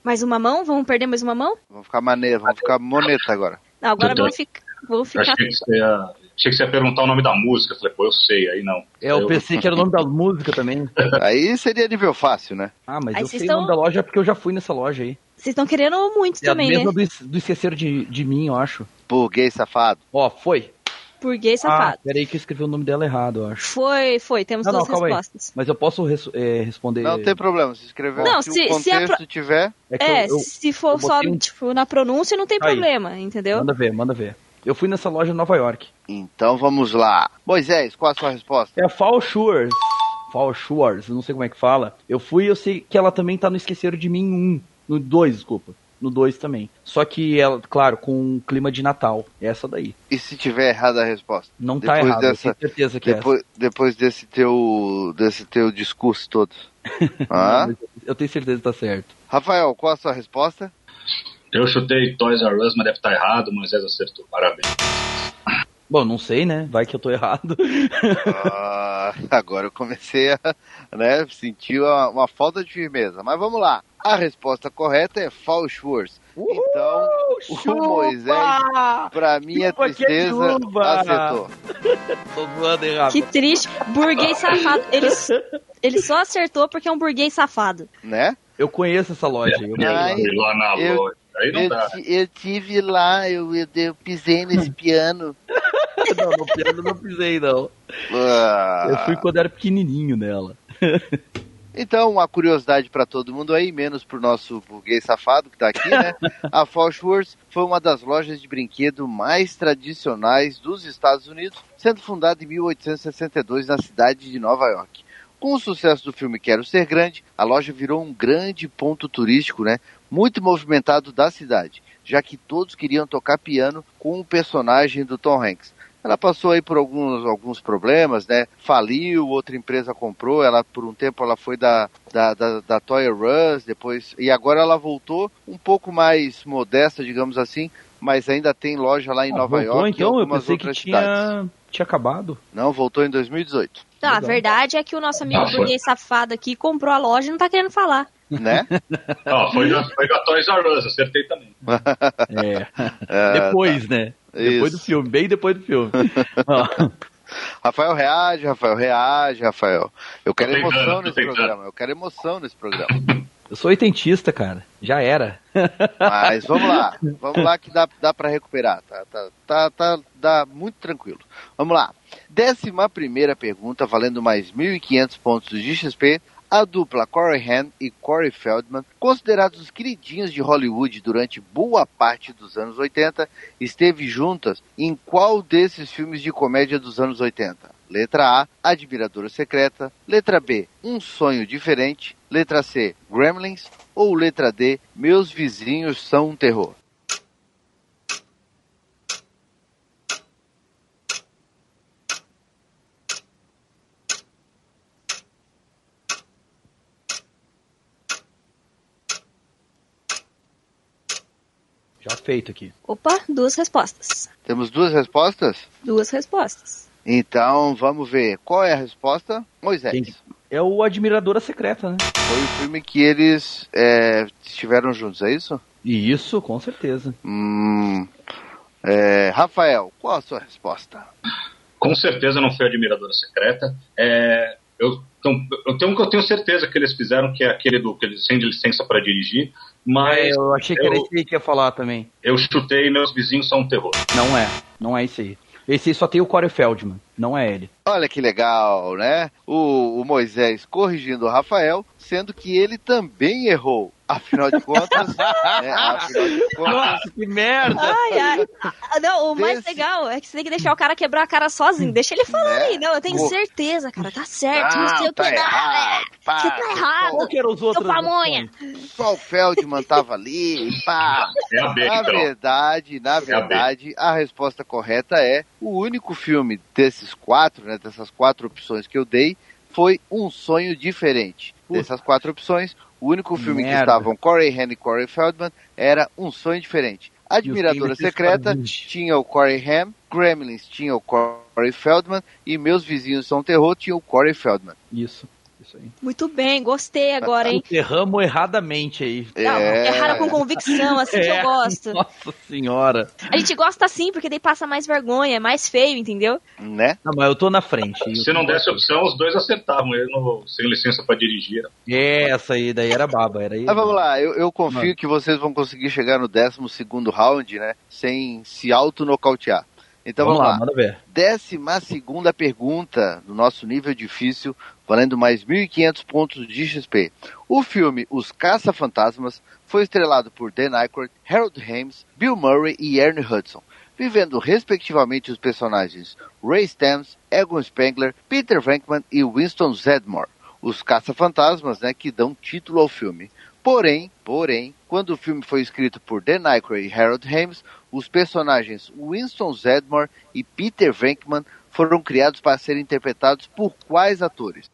Mais uma mão? Vamos perder mais uma mão? Vamos ficar maneiro, vamos ficar moneta agora. Não, agora vamos ficar. Vou ficar. achei que, você ia, achei que você ia perguntar o nome da música. Eu falei, pô, eu sei, aí não. É, eu pensei que era o nome da música também. Aí seria nível fácil, né? Ah, mas Aí eu sei o nome da loja porque eu já fui nessa loja aí. Vocês estão querendo muito É a também, né? mesma do, do Esquecer de, de Mim, eu acho. Burguês safado. Ó, foi. Burguês Ah, safado. peraí que eu escrevi o nome dela errado, eu acho. Foi, foi. Temos Não, não, duas aí. respostas. Mas eu posso res- é, responder. Não tem problema, se escreveu Não, se, se- o se a contexto tiver. É que É, eu, eu- se for eu só um- tipo, na pronúncia, não tem Aí. problema, entendeu? Manda ver, manda ver. Eu fui nessa loja em Nova York. Então vamos lá. Moisés, qual a sua resposta? É Fall Shores. Fall Shores, não sei como é que fala. Eu fui eu sei que ela também tá no Esqueceram de Mim 1. No 2, desculpa. No 2 também. Só que ela, claro, com um clima de Natal. É essa daí. E se tiver errada a resposta? Não tá Depois dessa- eu tenho certeza que Depois, depois desse teu desse teu discurso todo. é? Não, Eu tenho certeza que tá certo. Rafael, qual a sua resposta? Eu chutei Toys R Us, mas deve estar errado, Moisés acertou. Parabéns. Bom, não sei, né? Vai que eu tô errado. Ah, agora eu comecei a né, sentir uma, uma falta de firmeza. Mas vamos lá. A resposta correta é False Wars. Então, o Moisés, pra minha Chupa que é tristeza, acertou. Tô zoando errado. Que triste. Burguês safado. Ele, ele só acertou porque é um burguês safado. Né? Eu conheço essa loja. Eu Ai, lá na eu- loja. Aí não Eu, dá. ti- eu tive lá, eu, eu, eu pisei nesse piano. não, no piano eu não pisei, não. Ah. Eu fui quando era pequenininho nela. Então, uma curiosidade para todo mundo aí, menos pro nosso burguês safado que tá aqui, né? A Fallsworth foi uma das lojas de brinquedo mais tradicionais dos Estados Unidos, sendo fundada em 1862 na cidade de Nova York. Com o sucesso do filme Quero Ser Grande, a loja virou um grande ponto turístico, né? Muito movimentado da cidade, já que todos queriam tocar piano com o personagem do Tom Hanks. Ela passou aí por alguns, alguns problemas, né? Faliu, outra empresa comprou, ela por um tempo ela foi da, da, da, da Toy R Us, depois. E agora ela voltou um pouco mais modesta, digamos assim, mas ainda tem loja lá em Ah, Nova voltou, York e então? Eu pensei que cidades. tinha, tinha acabado. Não, voltou em 2018, Não, a verdade é que o nosso amigo burguês safado aqui comprou a loja e não tá querendo falar. Né? Ó, foi, da, foi da Toys R Us, acertei também. É. É, depois, né? Depois Isso. do filme, bem depois do filme. Rafael reage, Rafael reage, Rafael. Eu quero tentando, emoção nesse tentando. programa, eu quero emoção nesse programa. eu sou oitentista, cara. Já era. Mas vamos lá, vamos lá que dá, dá para recuperar, tá, tá, tá, tá, dá muito tranquilo. Vamos lá. Décima primeira pergunta, valendo mais 1.500 pontos de XP. A dupla Corey Haim e Corey Feldman, considerados os queridinhos de Hollywood durante boa parte dos anos 80, esteve juntas em qual desses filmes de comédia dos anos 80? Letra A, Admiradora Secreta. Letra B, Um Sonho Diferente. Letra C, Gremlins. Ou letra D, Meus Vizinhos São um Terror. Já feito aqui. Opa, duas respostas. Temos duas respostas? Duas respostas. Então vamos ver. Qual é a resposta? Moisés. Quem- É o Admiradora Secreta, né? Foi o filme que eles é, estiveram juntos, é isso? E isso, com certeza. Hum, é, Rafael, qual a sua resposta? Com certeza não foi Admiradora Secreta. É, eu, então, eu tenho um que eu tenho certeza que eles fizeram, que é aquele do que eles sem licença para dirigir, mas É, eu achei que era eu- esse aí que ia falar também. eu chutei Meus Vizinhos São um Terror. Não é, não é esse aí. Esse aí só tem o Corey Feldman, não é ele. Olha que legal, né? O, o Moisés corrigindo o Rafael, sendo que ele também errou. Afinal de contas, né, afinal de contas, que merda! Ai, ai. Ah, Não, o mais Desse- legal é que você tem que deixar o cara quebrar a cara sozinho. Deixa ele falar Né? aí. Não, eu tenho Pô. certeza, cara. Tá certo. não sei não, o tá que. não, errado. pá, Você tá errado. Qual que eram os outros? pamonha. Só o Feldman tava ali, pá. É a B, Na então. verdade, na verdade, a resposta correta é o único filme desses quatro, né, dessas quatro opções que eu dei, foi Um Sonho Diferente. Puta. Dessas quatro opções, o único filme que Merda. estavam Corey Haim e Corey Feldman era Um Sonho Diferente. Admiradora Secreta tinha o Corey Haim, Gremlins tinha o Corey Feldman e Meus Vizinhos São Terror tinha o Corey Feldman. Isso, isso aí. Muito bem, gostei agora, hein? Erramos erradamente aí. Não, É. erraram com convicção, assim que É. eu gosto. Nossa senhora. A gente gosta assim, porque daí passa mais vergonha, é mais feio, entendeu? Né? Não, mas eu tô na frente. Eu Se não desse opção, os dois acertavam. Ele no, sem licença para dirigir. É, essa aí daí era baba, era aí. Mas vamos lá, eu, eu confio Mano. que vocês vão conseguir chegar no 12 round, né? Sem se auto-nocautear. Então vamos, Vamos lá, manda ver. Décima segunda pergunta do nosso nível difícil, valendo mais 1.500 pontos de XP. O filme Os Caça-Fantasmas foi estrelado por Dan Aykroyd, Harold Ramis, Bill Murray e Ernie Hudson, vivendo respectivamente os personagens Ray Stantz, Egon Spengler, Peter Venkman e Winston Zedmore. Os Caça-Fantasmas, né, que dão título ao filme. Porém, porém, quando o filme foi escrito por Dan Aykroyd e Harold Ramis, os personagens Winston Zedmore e Peter Venkman foram criados para serem interpretados por quais atores?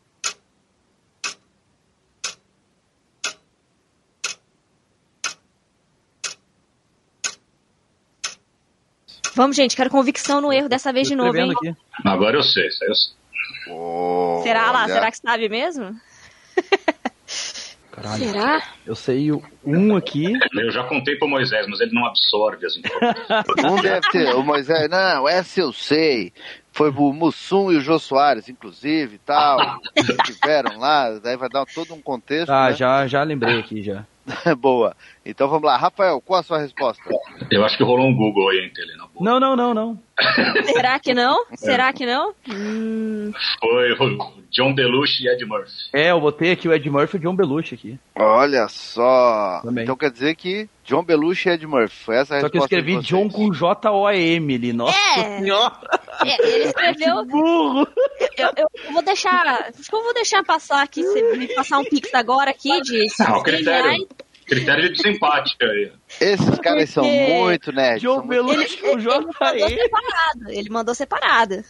Vamos, gente, quero convicção no erro dessa vez de novo, hein? aqui. Agora eu sei, isso aí eu sei. Será lá? Será que sabe mesmo? Caralho. Será? Eu sei o um aqui. Eu já contei pro Moisés, mas ele não absorve as informações. Um deve ter, o Moisés, não, essa eu sei. Foi o Mussum e o Jô Soares, inclusive, e tal. Tiveram lá, daí vai dar todo um contexto. Ah, né? já, já lembrei aqui já. Boa. Então vamos lá. Rafael, qual a sua resposta? Eu acho que rolou um Google aí entre ele, na boa. Não, não, não, não. Será que não? Será que não? Hum, Foi o John Belushi e Ed Murphy. É, eu botei aqui o Ed Murphy e o John Belushi aqui. Olha só. Também. Então quer dizer que John Belushi e Ed Murphy. Foi essa a Só que eu resposta escrevi John com J-O-M ali. Nossa É. senhora, é, ele escreveu. burro. Eu, eu vou deixar. Acho que eu vou deixar passar aqui. Você me passar um pix agora aqui de o 100 critério. reais. Critério de desempate aí. Esses caras são muito nerds. John são muito- Belushi com Ele mandou J-E. separado. Ele mandou separado.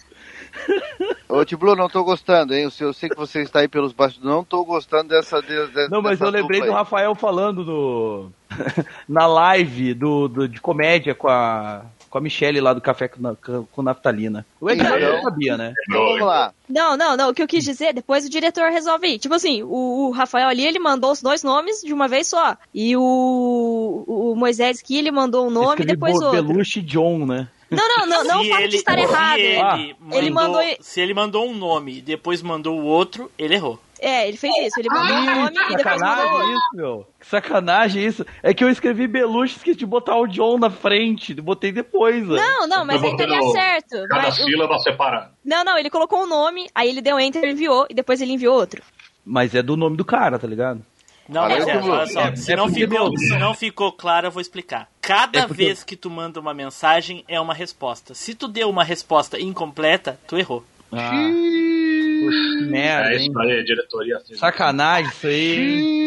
Ô, Tiblu, não tô gostando, hein? Eu sei, que você está aí pelos bastidores. Não tô gostando dessa. de- de- Não, mas dessa eu lembrei do aí. Rafael falando no... na live do, do- de comédia com a, com a Michelle lá do Café com, na- com Naftalina. O Ed Então- não sabia, né? Então vamos lá. Não, não, não. O que eu quis dizer, depois o diretor resolve ir. Tipo assim, o, o Rafael ali, ele mandou os dois nomes de uma vez só. E o, o Moisés aqui, ele mandou um nome e depois Bo- outro. Belushi John, né? Não, não, não, não o se fato ele, de estar errado. ele, Ah, mandou, ele mandou- Se ele mandou um nome e depois mandou o outro, ele errou. É, ele fez isso. Ele mandou um nome e depois mandou isso, meu. Que sacanagem isso. É que eu escrevi Belushi e esqueci de botar o John na frente. Botei depois, ó. Não, não, mas aí no- certo. Cada Mas o- sílaba separada. Não, não, ele colocou um nome, aí ele deu enter, enviou, e depois ele enviou outro. Mas é do nome do cara, tá ligado? Não, mas é, olha só, É- se, é não ficou, se não ficou claro, eu vou explicar. Cada É porque- vez que tu manda uma mensagem, é uma resposta. Se tu deu uma resposta incompleta, tu errou. Ah, puxa, que merda, É hein? isso aí, diretoria. Sacanagem isso aí.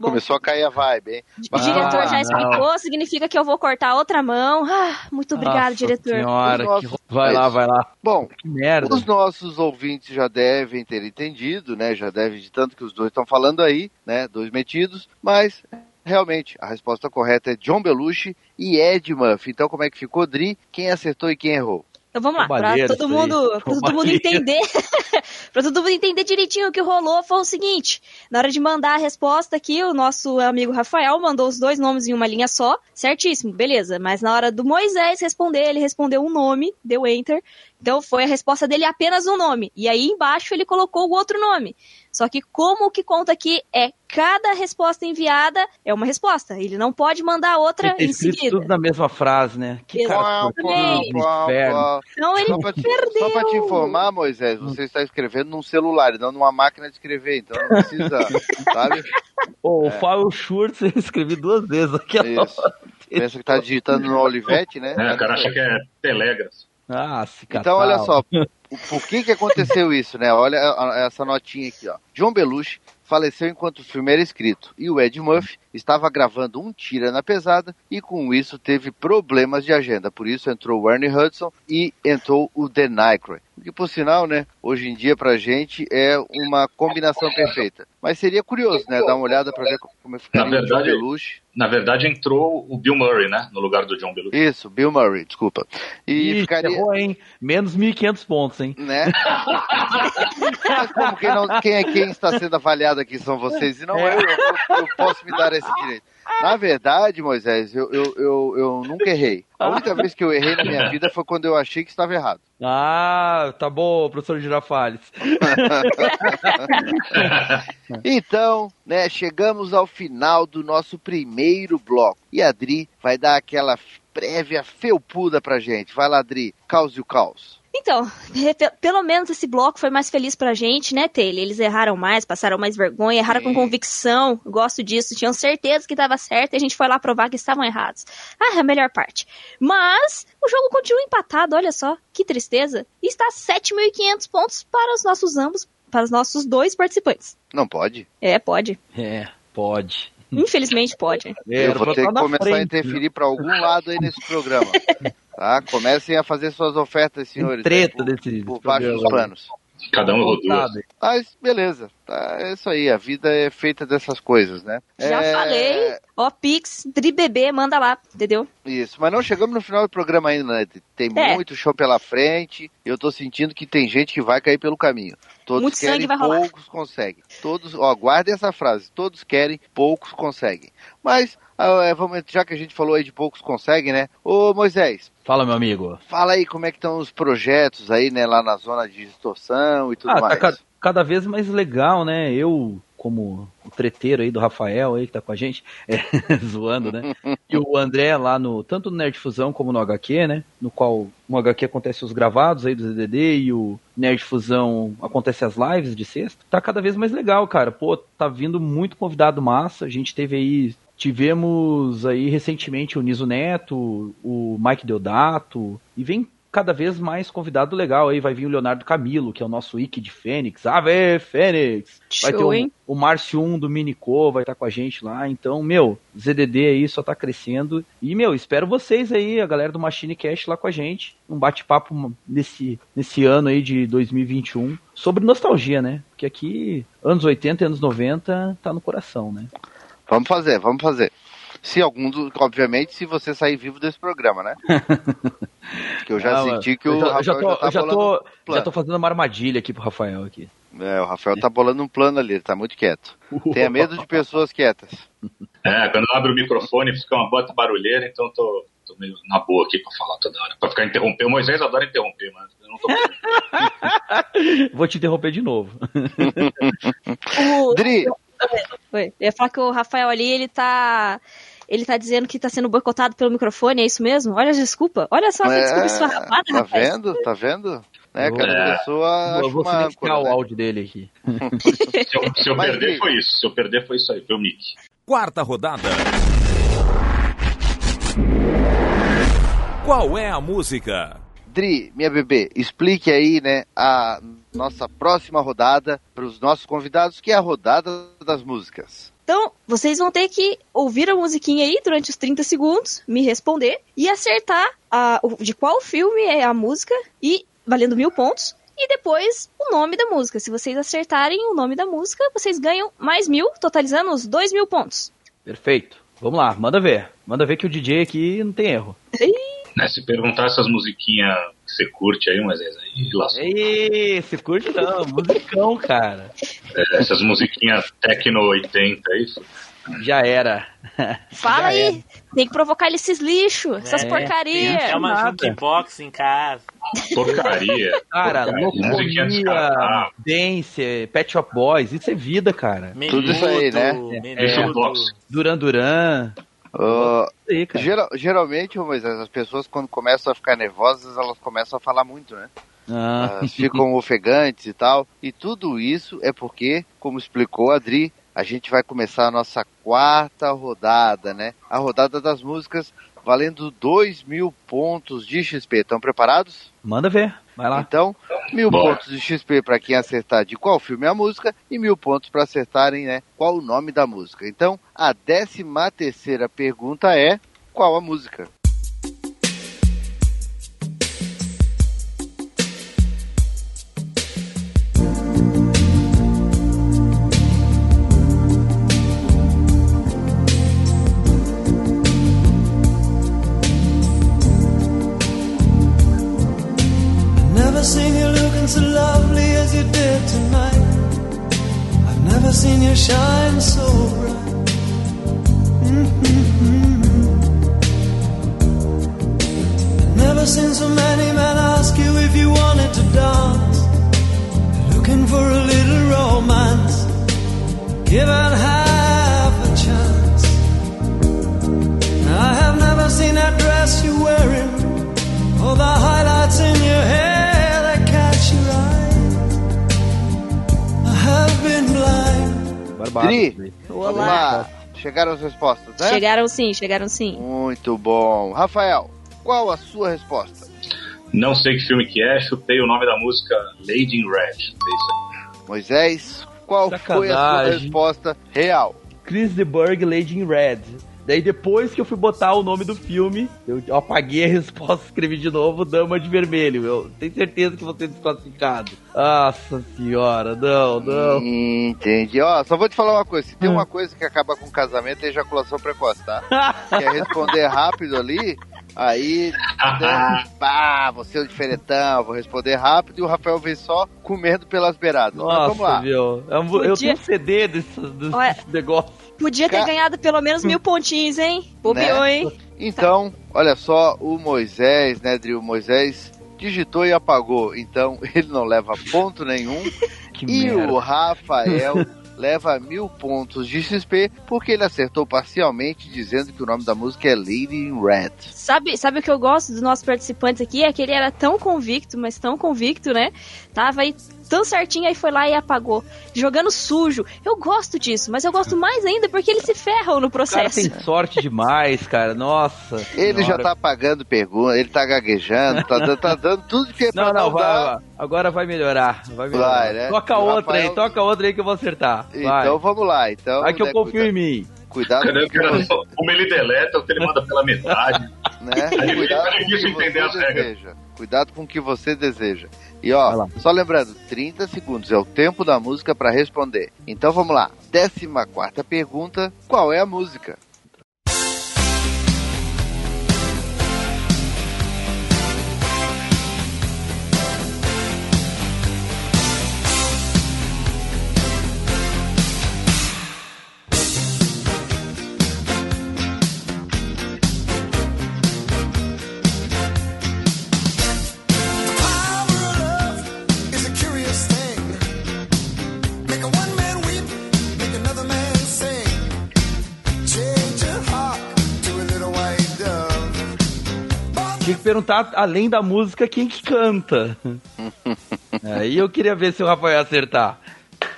Começou a cair a vibe, hein? O diretor já não. explicou, significa que eu vou cortar a outra mão. Ah, muito obrigado, Nossa diretor. Senhora, Os que... nossos- Vai lá, vai lá. Bom, Que merda. Os nossos ouvintes já devem ter entendido, né? Já devem de tanto que os dois estão falando aí, né? Dois metidos, mas realmente a resposta correta é John Belushi e Ed Murphy. Então como é que ficou, Dri? Quem acertou e quem errou? Então vamos lá, Roubalheira todo mundo, pra todo mundo entender, pra todo mundo entender direitinho o que rolou, foi o seguinte, na hora de mandar a resposta aqui, o nosso amigo Rafael mandou os dois nomes em uma linha só, certíssimo, beleza, mas na hora do Moisés responder, ele respondeu um nome, deu enter, então foi a resposta dele apenas um nome, e aí embaixo ele colocou o outro nome, só que como o que conta aqui é cada resposta enviada é uma resposta, ele não pode mandar outra Tem que ter em seguida. tudo na mesma frase, né? Que cara. Então ele Só pra, te, perdeu. só pra te informar, Moisés, você está escrevendo num celular não numa máquina de escrever, então não precisa, sabe? Ô, O File Schurtz eu escrevi duas vezes Isso. Pensa que tá digitando no Olivetti, né? É, o cara acha que é telégrafo. Ah, Então, olha só, por que que aconteceu isso, né? Olha essa notinha aqui, ó. John Belushi faleceu enquanto o filme era escrito e o Ed Murphy estava gravando um tira na pesada e com isso teve problemas de agenda. Por isso entrou o Ernie Hudson e entrou o Dan Aykroyd. Que por sinal, né, hoje em dia pra gente é uma combinação perfeita. Mas seria curioso, né, dar uma olhada pra ver como ficaria Na o John verdade- Belushi. Na verdade, entrou o Bill Murray, né? No lugar do John Belushi. Isso, Bill Murray, desculpa. E Ih, ficaria... errou, hein? Menos 1.500 pontos, hein? né? Mas como quem, não, quem é quem está sendo avaliado aqui são vocês e não eu, eu, eu posso me dar esse direito. Na verdade, Moisés, eu, eu, eu, eu nunca errei. A única vez que eu errei na minha vida foi quando eu achei que estava errado. Ah, tá bom, professor Girafales. Então, né, chegamos ao final do nosso primeiro bloco. E a Adri vai dar aquela prévia felpuda pra gente. Vai lá, Adri, cause o caos. Então, pelo menos esse bloco foi mais feliz pra gente, né, Taylor? Eles erraram mais, passaram mais vergonha, erraram com convicção. Gosto disso, tinham certeza que tava certo e a gente foi lá provar que estavam errados. Ah, é a melhor parte. Mas o jogo continua empatado, olha só, que tristeza. E está 7.500 pontos para os nossos ambos, para os nossos dois participantes. Não pode? É, pode. É, pode. Infelizmente pode. Eu vou ter que começar a interferir pra algum lado aí nesse programa. Tá? Comecem a fazer suas ofertas, senhores. treta aí, por, desse por baixo dos panos. Cada um. Sabe? Mas beleza, é isso aí, a vida é feita dessas coisas, né? Já É, falei. Ó, Pix, DriBB, manda lá, entendeu? Isso, mas não chegamos no final do programa ainda, né? Tem É. muito show pela frente, e eu tô sentindo que tem gente que vai cair pelo caminho. Todos Muito querem, poucos conseguem. Todos, ó, guardem essa frase, todos querem, poucos conseguem. Mas, ah, é, vamos, já que a gente falou aí de poucos conseguem, né? Ô Moisés, Fala, meu amigo. fala aí como é que estão os projetos aí, né, lá na zona de distorção e tudo Ah, tá mais. ca- cada vez mais legal, né? Eu, como o treteiro aí do Rafael aí que tá com a gente, é, zoando, né? E o André lá no, tanto no Nerd Fusão como no HQ, né? No qual no HQ acontece os gravados aí do ZDD e o Nerd Fusão acontece as lives de sexta. Tá cada vez mais legal, cara. Pô, tá vindo muito convidado massa. A gente teve aí Tivemos aí recentemente o Niso Neto, o Mike Deodato, e vem cada vez mais convidado legal aí. Vai vir o Leonardo Camilo, que é o nosso Wiki de Fênix. Ave Fênix! Vai Show, ter o, hein? o Márcio 1 do Minicô, vai estar com a gente lá. Então, meu, ZDD aí só tá crescendo. E, meu, espero vocês aí, a galera do Machine Cash lá com a gente. Um bate-papo nesse, nesse ano aí de 2021 sobre nostalgia, né? Porque aqui, anos 80 e anos 90, tá no coração, né? Vamos fazer, vamos fazer. Se algum, do, obviamente, se você sair vivo desse programa, né? que eu já Ah, senti que eu o já, Rafael já tô, já tá eu já tô, um já tô fazendo uma armadilha aqui pro Rafael aqui. É, o Rafael tá bolando um plano ali, ele tá muito quieto. Tenha medo de pessoas quietas. É, quando abre o microfone fica uma bota barulheira, então eu tô, tô meio na boa aqui pra falar toda hora. Pra ficar interromper. O Moisés adora interromper, mas eu não tô. Vou te interromper de novo. O, Dri, Oi. Eu ia falar que o Rafael ali, ele tá. Ele tá dizendo que tá sendo boicotado pelo microfone, é isso mesmo? Olha a desculpa. Olha só que é, desculpa esfarrapada, tá rapaz. vendo? Tá vendo? É, Eu- cada É. pessoa eu acha vou uma silenciar âncora, o né? áudio dele aqui. Se eu, se eu Mas, perder, foi isso. Se eu perder, foi isso aí. Foi o Mickey. Quarta rodada. Qual é a música? Dri, minha bebê, explique aí, né, a nossa próxima rodada para os nossos convidados, que é a rodada das músicas. Então, vocês vão ter que ouvir a musiquinha aí durante os 30 segundos, me responder e acertar a- de qual filme é a música e valendo mil pontos. E depois o nome da música. Se vocês acertarem o nome da música, vocês ganham mais mil, totalizando os dois mil pontos. Perfeito. Vamos lá, manda ver. Manda ver que o DJ aqui não tem erro. Né, se perguntar essas musiquinhas você curte aí, Moisés, aí lascou. Ei, se curte não, musicão, cara. É, essas musiquinhas Tecno 80 aí. Já era. Fala Já aí, tem que provocar esses lixos, essas É, porcarias. É uma jukebox em casa. Porcaria. Cara, descartável. Dance, Pet Shop Boys, isso é vida, cara. Tudo isso aí, né? Menudo, Isso é menudo. box. Duran Duran. Ah, Isso aí, geral- geralmente, Moisés, as pessoas quando começam a ficar nervosas, elas começam a falar muito, né? Ah, Elas ficam ofegantes e tal. E tudo isso é porque, como explicou a Adri, a gente vai começar a nossa quarta rodada, né? A rodada das músicas valendo 2 mil pontos de XP. Estão preparados? manda ver. Vai lá. Então, mil Bora. pontos de XP para quem acertar de qual filme é a música e mil pontos para acertarem, né, qual o nome da música. Então, a décima terceira pergunta é qual a música? Chegaram as respostas, né? Chegaram sim, chegaram sim. Muito bom. Rafael, qual a sua resposta? Não sei que filme que é, chutei o nome da música Lady in Red. É isso aí. Moisés, qual foi a sua Sacanagem. resposta real? Chris de Burgh, Lady in Red. Daí depois que eu fui botar o nome do filme, eu apaguei a resposta, escrevi de novo Dama de Vermelho. Eu tenho certeza que vou ser desclassificado. Nossa senhora, não, não. Entendi. Ó, só vou te falar uma coisa. Se tem Hum. uma coisa que acaba com casamento é ejaculação precoce, tá? Quer responder rápido ali, aí... né, pá, você é o diferentão, vou responder rápido e o Rafael vem só comendo pelas beiradas. Mas vamos Nossa, lá. viu? Eu, eu Podia- tenho CD desse, desse Olha- negócio. Podia ter Ca- ganhado pelo menos mil pontinhos, hein? Bobeou, Né? hein? Então, olha só, o Moisés, né? O Moisés digitou e apagou. Então, ele não leva ponto nenhum. Que E merda. o Rafael leva mil pontos de XP porque ele acertou parcialmente dizendo que o nome da música é Lady in Red. Sabe, sabe o que eu gosto dos nossos participantes aqui? É que ele era tão convicto, mas tão convicto, né? Tava aí tão certinho, aí foi lá e apagou. Jogando sujo. Eu gosto disso, mas eu gosto mais ainda porque eles se ferram no O cara processo. tem sorte demais, cara. Nossa. Ele já senhora. tá apagando pergunta, ele tá gaguejando, tá, dando- tá dando tudo que é pra Não, não, vai, dar. vai. agora vai melhorar. Vai, melhorar. Vai, né? Toca O outra aí, toca outra aí que eu vou acertar. Vai. Então vamos lá. Então, Vai que eu né, confio cuida- em mim. Cuidado com Cara, o que você, ele deleta, o que ele manda pela metade. né? É Cuidado com o difícil que entender as regras. deseja. Cuidado com o que você deseja. E ó, só lembrando, 30 segundos é o tempo da música pra responder. Então vamos lá. 14 quarta pergunta, qual é a música? Tinha que perguntar, além da música, quem que canta. Aí eu queria ver se o Rafael ia acertar.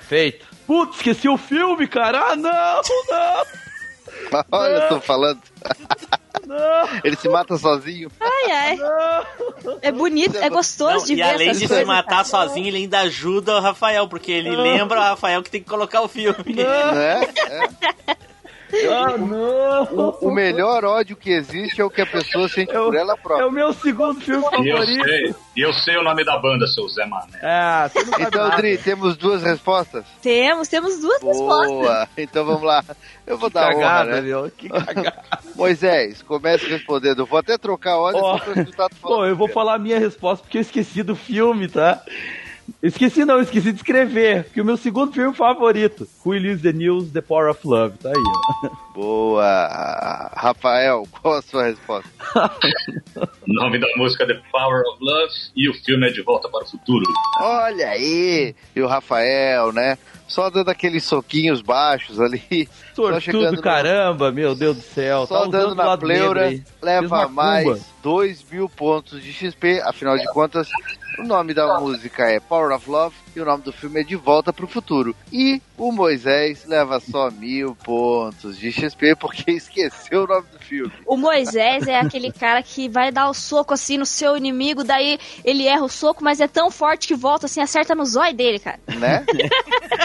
Feito. Putz, esqueci o filme, cara. Ah, não, não, Olha, eu tô falando. não, Ele se mata sozinho. Ai, ai. não. É bonito, é gostoso Não, de e ver além essas de se matar sozinho, ele ainda ajuda o Rafael, porque ele lembra o Rafael que tem que colocar o filme. Né? É. Ah, não. O, o melhor ódio que existe é o que a pessoa sente É o- por ela É própria. o meu segundo filme E eu favorito. sei, e eu sei o nome da banda, seu Zé Mané. Ah, você não sabe Então. Dri, temos duas respostas? Temos, temos duas respostas. Boa! Então vamos lá. Eu vou Que dar honra, cagada, né? meu. Que cagada. Moisés, comece respondendo. Eu vou até trocar a ordem pra escutar tu falando. Bom, eu vou falar a minha resposta porque eu esqueci do filme, tá? Esqueci não, esqueci de escrever. Que o meu segundo filme favorito, Who Lives the News, The Power of Love, tá aí, ó. Boa! Rafael, qual a sua resposta? O nome da música é The Power of Love e o filme é De Volta para o Futuro. Olha aí! E o Rafael, né? Só dando aqueles soquinhos baixos ali. Só Sortudo chegando no- caramba, meu Deus do céu. Só tá dando na pleura, leva mais 2 mil pontos de XP. Afinal de contas, o nome da música é Power of Love e o nome do filme é De Volta pro Futuro. E o Moisés leva só mil pontos de XP porque esqueceu o nome do filme. O Moisés é aquele cara que vai dar o soco assim no seu inimigo, daí ele erra o soco, mas é tão forte que volta assim, acerta no zóio dele, cara. Né?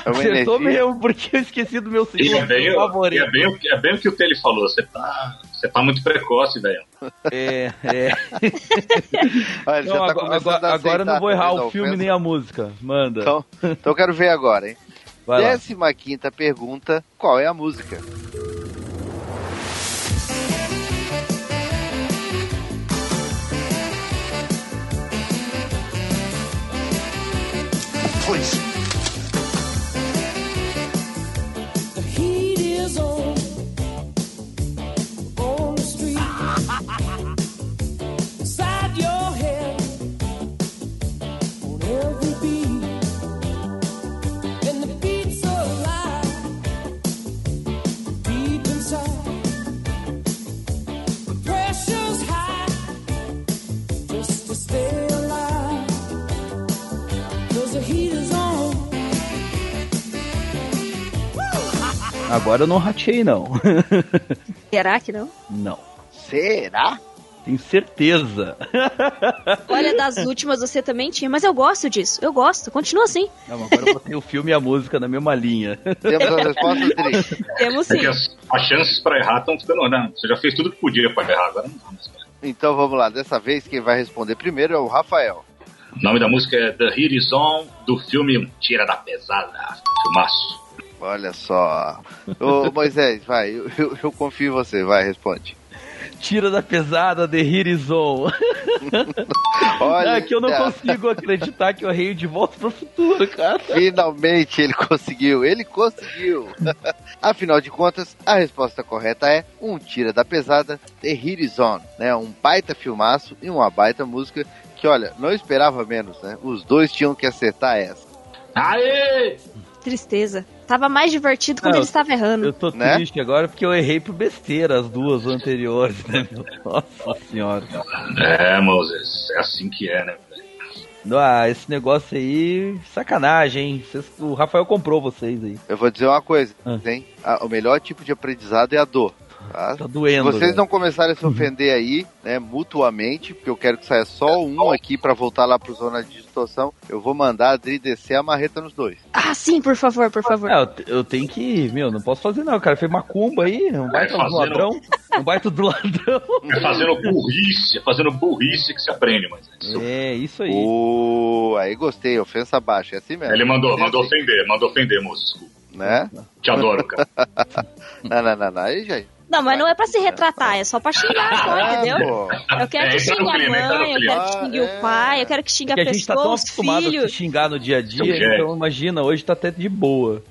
É Acertou mesmo, porque eu esqueci do meu é segundo bem, o- e favorito. é bem, o que- é bem o que o Tele falou. Você tá, você tá muito precoce, velho. É, é. Olha, Não, tá agora, agora, não vou errar o filme ofensa. nem a música. Manda. Então, então eu quero ver agora, hein? Vai lá. Décima quinta pergunta, qual é a música? Please. The heat is on. Agora eu não ratei, não. Será que não? não. Será? Tenho certeza. Olha, das últimas você também tinha, mas eu gosto disso. Eu gosto. Continua assim. Não, mas agora eu botei o filme e a música na mesma linha. Temos as respostas, Dri. Temos É sim. que as, as chances pra errar estão ficando. Não, você já fez tudo que podia pra errar, agora não dá mais. Então vamos lá. Dessa vez quem vai responder primeiro é o Rafael. O nome da música é The Hit Is On, do filme Tira da Pesada. Filmaço. Olha só. Ô Moisés, vai, eu, eu- eu confio em você, vai, responde. Tira da pesada, The Hirizon. Olha, É que eu não consigo acreditar que eu errei de volta pro futuro, cara. Finalmente ele conseguiu, ele conseguiu. Afinal de contas, a resposta correta é um tira da pesada, The Hit Is On, né? Um baita filmaço e uma baita música que, olha, não esperava menos, né? Os dois tinham que acertar essa. Aê! Tristeza. Tava mais divertido quando Não, ele estava errando. Eu tô Né? triste agora porque eu errei por besteira as duas anteriores, né? meu? Nossa senhora. É, Moses, é assim que é, né? velho? Ah, esse negócio aí, sacanagem, hein? O Rafael comprou vocês aí. Eu vou dizer uma coisa, Ah. hein? A- o melhor tipo de aprendizado é a dor. Tá? Tá Se doendo. vocês velho. não começarem a se ofender aí, né, mutuamente, porque eu quero que saia só um aqui pra voltar lá pro zona de distorção, eu vou mandar a Adri descer a marreta nos dois. Ah, sim, por favor, por favor. É, eu, eu tenho que. Meu, não posso fazer não. O cara fez macumba aí, um baita do fazendo- ladrão. Um baita do ladrão. É fazendo burrice, é fazendo burrice que se aprende, mas isso. É, isso aí. Ô, aí gostei, ofensa baixa, é assim mesmo. Ele mandou, mandou ofender, mandou ofender, moço, desculpa. Né? Te adoro, cara. Não, não, não, não, aí já... Não, mas não é pra se retratar, é só pra xingar, só, Ah, entendeu? pô. Eu quero É, que no xingue a no mãe, eu quero que xingue Ah, o pai, eu quero que xingue a Porque a gente tá tão pessoa, os acostumado a se xingar no dia a dia, então imagina, hoje tá até de boa.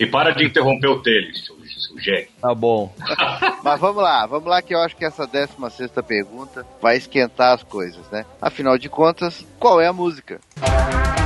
E para de interromper o Tele, seu, seu jegue. Tá bom. Mas vamos lá, vamos lá que eu acho que essa 16 sexta pergunta vai esquentar as coisas, né? Afinal de contas, qual é a música? Muito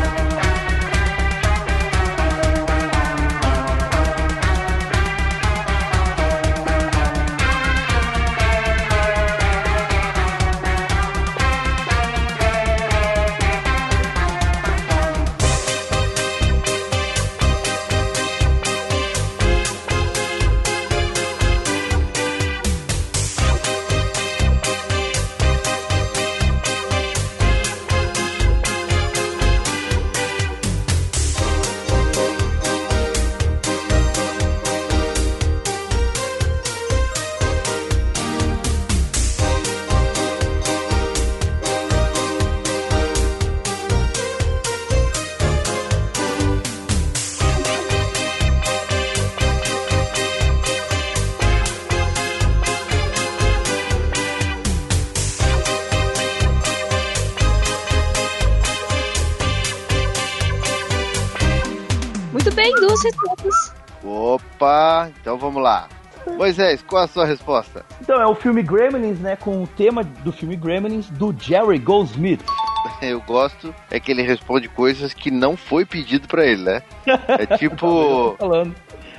Moisés, qual a sua resposta? Então, é o filme Gremlins, né? Com o tema do filme Gremlins do Jerry Goldsmith. Eu gosto é que ele responde coisas que não foi pedido pra ele, né? É tipo,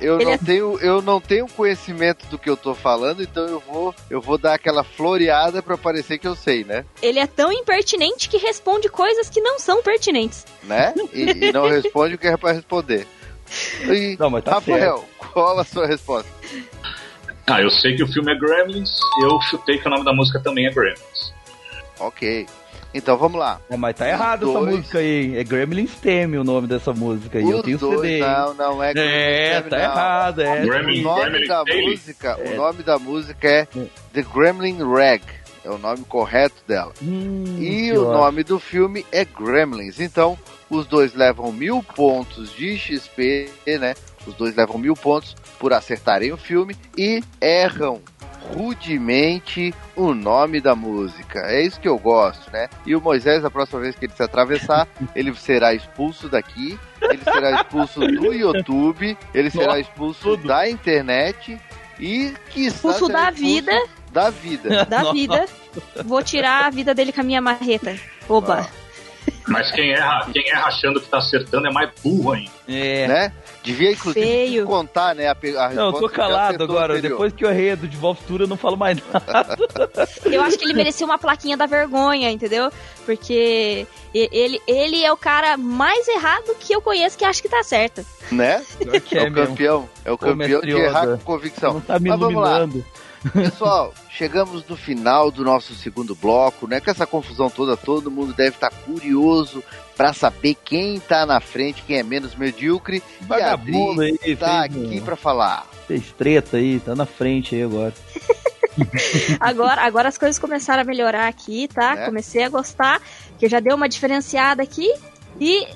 eu não é- tenho, eu não tenho conhecimento do que eu tô falando, então eu vou, eu vou dar aquela floreada pra parecer que eu sei, né? Ele é tão impertinente que responde coisas que não são pertinentes. Né? E, e não responde o que é pra responder. E, Não, mas tá Rafael, qual a sua resposta? Ah, eu sei que o filme é Gremlins, eu chutei que o nome da música também é Gremlins. Ok. Então vamos lá. É, mas tá errado essa dois. música aí. É Gremlins Theme o nome dessa música aí. Eu Os tenho dois, CD. hein? não, não é É, Gremlin, tá não. errado, é. Gremlin- O nome Gremlin da Daily. música, o nome da música é The Gremlin Rag. É o nome correto dela. Hum, E o ótimo. nome do filme é Gremlins. Então, os dois levam mil pontos de XP, né? Os dois levam mil pontos por acertarem o filme e erram rudemente o nome da música. É isso que eu gosto, né? E o Moisés, a próxima vez que ele se atravessar, ele será expulso daqui, ele será expulso do YouTube, ele será Nossa, expulso tudo. da internet e que Expulso da vida, da vida. da vida. Vou tirar a vida dele com a minha marreta. Oba. Mas quem erra, quem erra achando que tá acertando é mais burro ainda. É. Né? Devia, inclusive, Feio. contar, né, a, a Não, tô calado agora. Depois que eu errei a do De Volta Futuro, eu não falo mais nada. Eu acho que ele merecia uma plaquinha da vergonha, entendeu? Porque ele, ele é o cara mais errado que eu conheço que acha que tá certo. Né? É, é o mesmo. campeão. É o Ô, campeão de errar com convicção. Não tá me Mas vamos lá. Pessoal, chegamos no final do nosso segundo bloco, né? Com essa confusão toda, todo mundo deve estar curioso pra saber quem tá na frente, quem é menos medíocre. E a Vagabundo Adri aí, tá fez, aqui pra falar. fez treta aí, tá na frente aí agora. Agora, agora as coisas começaram a melhorar aqui, tá? Né? Comecei a gostar, que já deu uma diferenciada aqui. E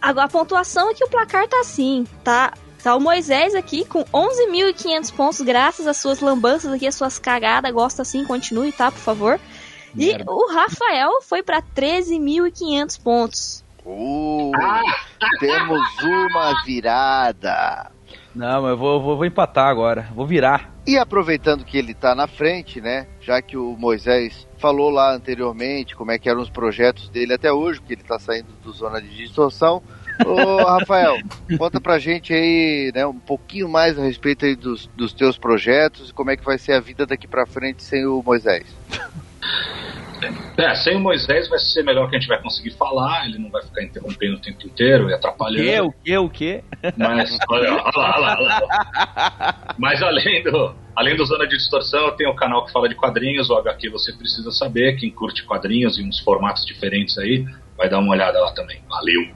agora a pontuação é que o placar tá assim, tá? Tá o Moisés aqui com 11.500 pontos, graças às suas lambanças aqui, às suas cagadas. Gosta assim, continue, tá? Por favor. E Merda. o Rafael foi pra 13.500 pontos. Uh, temos uma virada. Não, mas eu vou, vou, vou empatar agora. Vou virar. E aproveitando que ele tá na frente, né? Já que o Moisés falou lá anteriormente como é que eram os projetos dele até hoje, porque ele tá saindo do zona de distorção. Ô, Rafael, conta pra gente aí, né, um pouquinho mais a respeito aí dos, dos teus projetos e como é que vai ser a vida daqui pra frente sem o Moisés. É, sem o Moisés vai ser melhor que a gente vai conseguir falar, ele não vai ficar interrompendo o tempo inteiro e O atrapalhando. quê? O quê? O quê? Mas, olha, olha lá, olha lá, olha lá. Mas além do, além do Zona de Distorção, eu tenho o canal que fala de quadrinhos, o HQ Você Precisa Saber, quem curte quadrinhos e uns formatos diferentes aí, vai dar uma olhada lá também. Valeu!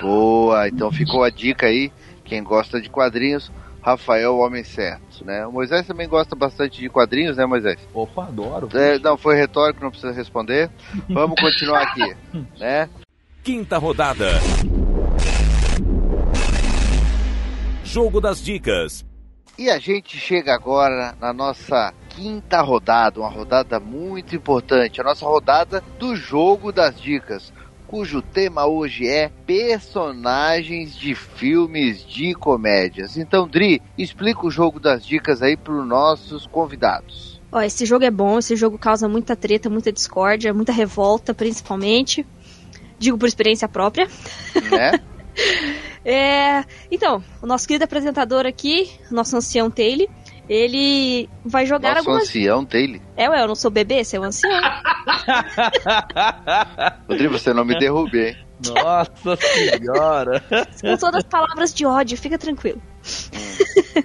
Boa, então ficou a dica aí, quem gosta de quadrinhos, Rafael, o homem certo, né? O Moisés também gosta bastante de quadrinhos, né, Moisés? Opa, adoro. É, não, foi retórico, não precisa responder. Vamos continuar aqui, né? Quinta rodada. Jogo das dicas. E a gente chega agora na nossa quinta rodada, uma rodada muito importante, a nossa rodada do jogo das dicas, cujo tema hoje é personagens de filmes de comédias. Então, Dri, explica o jogo das dicas aí para os nossos convidados. Ó, esse jogo é bom, esse jogo causa muita treta, muita discórdia, muita revolta, principalmente. Digo por experiência própria. Né? É, então, o nosso querido apresentador aqui, nosso ancião Taylor, ele vai jogar Nosso algumas. ancião, Taylor. É, ué, eu não sou bebê, você é um ancião. Dri, você não me derrube, hein? Nossa senhora. Com todas as palavras de ódio, fica tranquilo.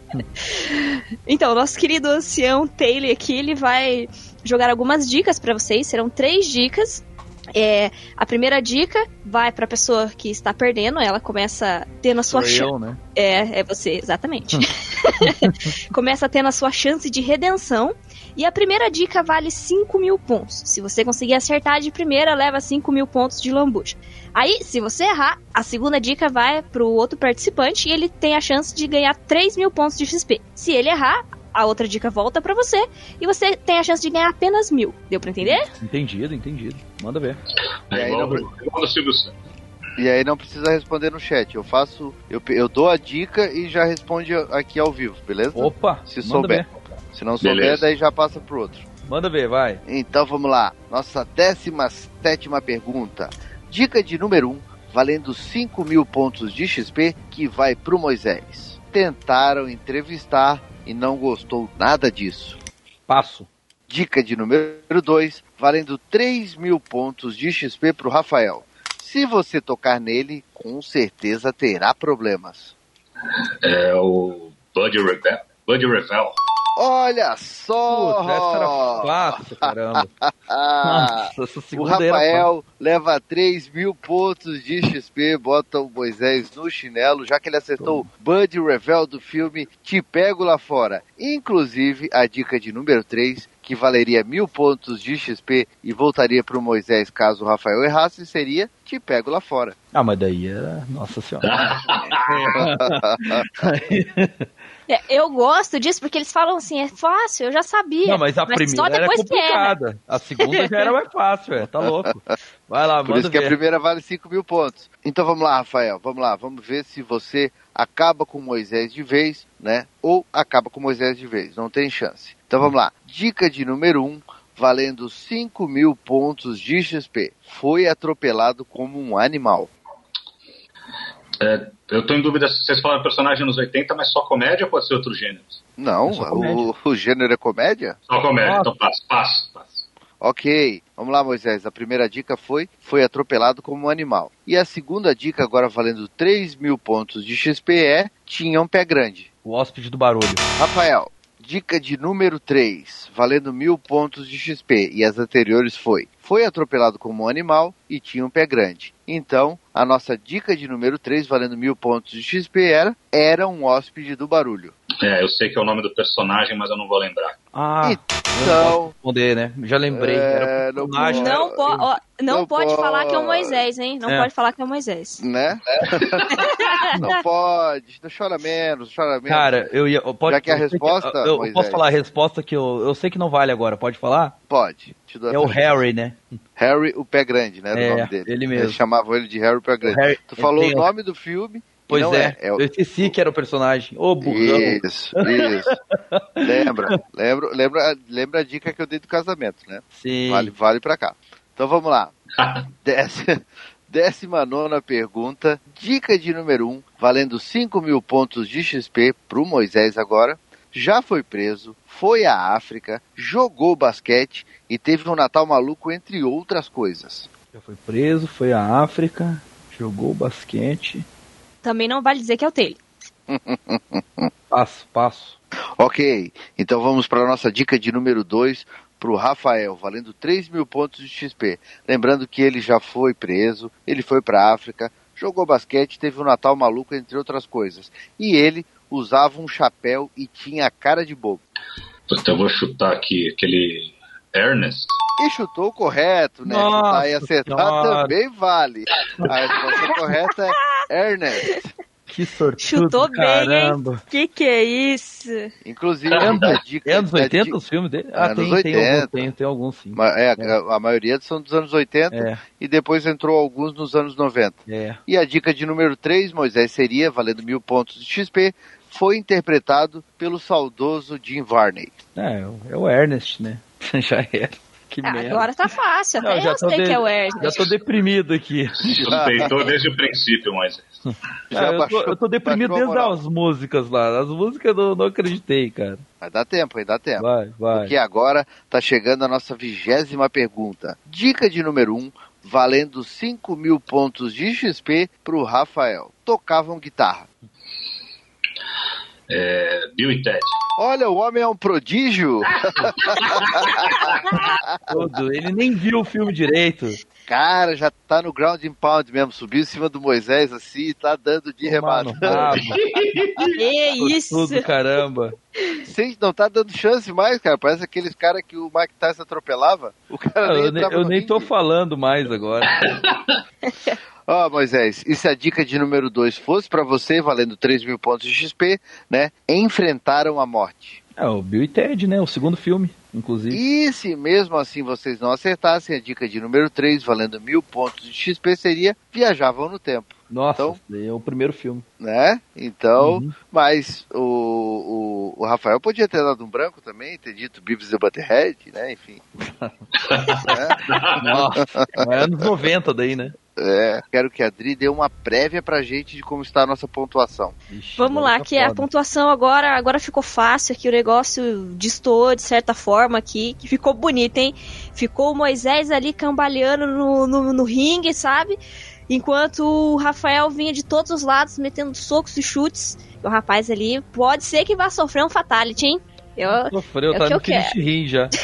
então, nosso querido ancião Taylor aqui, ele vai jogar algumas dicas pra vocês. Serão três dicas. É, a primeira dica vai pra pessoa que está perdendo. Ela começa tendo a sua Sou chance. eu, né? É, é você, exatamente. Começa tendo a sua chance de redenção. E a primeira dica vale 5 mil pontos. Se você conseguir acertar de primeira, leva 5 mil pontos de lambuja. Aí, se você errar, a segunda dica vai pro outro participante e ele tem a chance de ganhar 3 mil pontos de XP. Se ele errar, a outra dica volta pra você e você tem a chance de ganhar apenas mil. Deu pra entender? Entendido, entendido. Manda ver. E É aí, igual, não-. E aí não precisa responder no chat. Eu faço. Eu, eu dou a dica e já responde aqui ao vivo, beleza? Opa, Se manda souber. ver. Se não souber, Beleza. daí já passa pro outro. Manda ver, vai. Então vamos lá. Nossa 17 pergunta. Dica de número 1, valendo 5 mil pontos de XP, que vai pro Moisés. Tentaram entrevistar e não gostou nada disso. Passo. Dica de número 2, valendo 3 mil pontos de XP pro Rafael. Se você tocar nele, com certeza terá problemas. É o Buddy Revel. Buddy Revel. Olha só! Puta, essa era fácil, caramba. Ah, Nossa, essa o segunda. Rafael leva 3 mil pontos de XP, bota o Moisés no chinelo, já que ele acertou o Bud Revel do filme Te Pego Lá Fora. Inclusive, a dica de número 3, que valeria mil pontos de XP e voltaria para o Moisés caso o Rafael errasse, seria Te Pego Lá Fora. Ah, mas daí era. Nossa senhora. É, eu gosto disso porque eles falam assim, é fácil, eu já sabia. Não, mas a só primeira era complicada. A segunda já era mais fácil, é. Tá louco. Vai lá, Por isso que a ver. primeira vale 5 mil pontos. Então vamos lá, Rafael, vamos lá, vamos ver se você acaba com Moisés de vez, né? Ou acaba com Moisés de vez, não tem chance. Então vamos lá. Dica de número 1, um, valendo 5 mil pontos de XP. Foi atropelado como um animal. É, eu tô em dúvida se vocês falaram personagem nos 80, mas só comédia ou pode ser outro gênero? Não, É o, o gênero é comédia? Só comédia, então passo, passo, passo. Ok, vamos lá, Moisés. A primeira dica foi: foi atropelado como um animal. E a segunda dica, agora valendo 3 mil pontos de XP, é: tinha um pé grande. O hóspede do barulho. Rafael, dica de número 3, valendo mil pontos de XP. E as anteriores foi: foi atropelado como um animal e tinha um pé grande. Então, a nossa dica de número 3, valendo mil pontos de XP, era: era um hóspede do barulho. É, eu sei que é o nome do personagem, mas eu não vou lembrar. Ah, Então, responder, né? Já lembrei. É, Era não um personagem. pode. Não, po ó, não, Não pode falar que é o pode. Moisés, hein? Não É. pode falar que é o Moisés. né? não pode, não chora menos, chora menos. Cara, eu ia. Pode, Já que a eu sei resposta, eu, eu posso falar a resposta que eu, eu sei que não vale agora. Pode falar? Pode. Te dou É o Harry, né? Harry o Pé Grande, né? Era É, o nome dele. ele mesmo. Eles chamavam ele de Harry o Pé Grande. Harry- Tu falou o nome do filme. Pois não é, é. é o- eu esqueci que era o personagem. Ô, burrão. Isso, isso. lembra, lembra, lembra, lembra a dica que eu dei do casamento, né? Sim. Vale, vale pra cá. Então vamos lá. Décima, décima nona pergunta. Dica de número 1, um, valendo 5 mil pontos de XP pro Moisés agora. Já foi preso, foi à África, jogou basquete e teve um Natal maluco, entre outras coisas. Já foi preso, foi à África, jogou basquete. Também não vale dizer que é o Taylor. Passo, passo. Ok, então vamos para a nossa dica de número 2 para o Rafael, valendo 3 mil pontos de XP. Lembrando que ele já foi preso, ele foi para a África, jogou basquete, teve um Natal maluco, entre outras coisas. E ele usava um chapéu e tinha a cara de bobo. Então eu vou chutar aqui aquele Ernest. E chutou correto, né? Nossa e acertar Senhora. também vale. A resposta correta é Ernest. Que sortudo, Chutou bem, caramba. Que que é isso? Inclusive, É a anos, dica é anos a 80 dica- os filmes dele? É, Ah, anos tem, tem, 80. alguns, tem, tem alguns sim. Ma- É, a, a maioria são dos anos 80 É, e depois entrou alguns nos anos 90. é. E a dica de número 3, Moisés seria, valendo mil pontos de XP, foi interpretado pelo saudoso Jim Varney. É, é o Ernest, né? Já era. Que Ah, merda. agora tá fácil, Não, até já eu sei de- que é o Já Ernest. tô deprimido aqui. Suspeitou desde o princípio, mas. Já Ah, eu, tô, baixou- eu tô deprimido baixou desde as músicas lá. As músicas eu não, não acreditei, cara. Vai dar tempo, vai dar tempo. Vai, vai. Porque agora tá chegando a nossa vigésima pergunta. Dica de número 1, um, valendo 5 mil pontos de XP pro Rafael. Tocavam guitarra. É, Bill e Ted. Olha, o homem é um prodígio. Todo. Ele nem viu o filme direito. Cara, já tá no ground and pound mesmo. Subiu em cima do Moisés assim e tá dando de remate. Que isso? tudo, caramba. Sim, não tá dando chance mais, cara. Parece aqueles caras que o Mike Tyson atropelava. O cara nem Eu, eu nem tô falando mais agora. Ó, Moisés, e se a dica de número 2 fosse pra você, valendo 3 mil pontos de XP, né? Enfrentaram a morte. É o Bill e Ted, né? O segundo filme, inclusive. E se mesmo assim vocês não acertassem, a dica de número 3, valendo mil pontos de XP, seria Viajavam no Tempo, Nossa, então- é o primeiro filme. né? Então, Uhum. mas o, o, o Rafael podia ter dado um branco também, ter dito Beavis e Butterhead, né? Enfim. né? Nossa, é anos 90 daí, né? É, quero que a Adri dê uma prévia pra gente de como está a nossa pontuação. Ixi, Vamos lá, tá que a foda. pontuação agora, agora ficou fácil aqui, o negócio destoou de certa forma aqui, que ficou bonito, hein? Ficou o Moisés ali cambaleando no, no, no ringue, sabe? Enquanto o Rafael vinha de todos os lados, metendo socos e chutes. E o rapaz ali pode ser que vá sofrer um fatality, hein? Eu, Sofreu, É tá que no eu quero. Finish Rim já.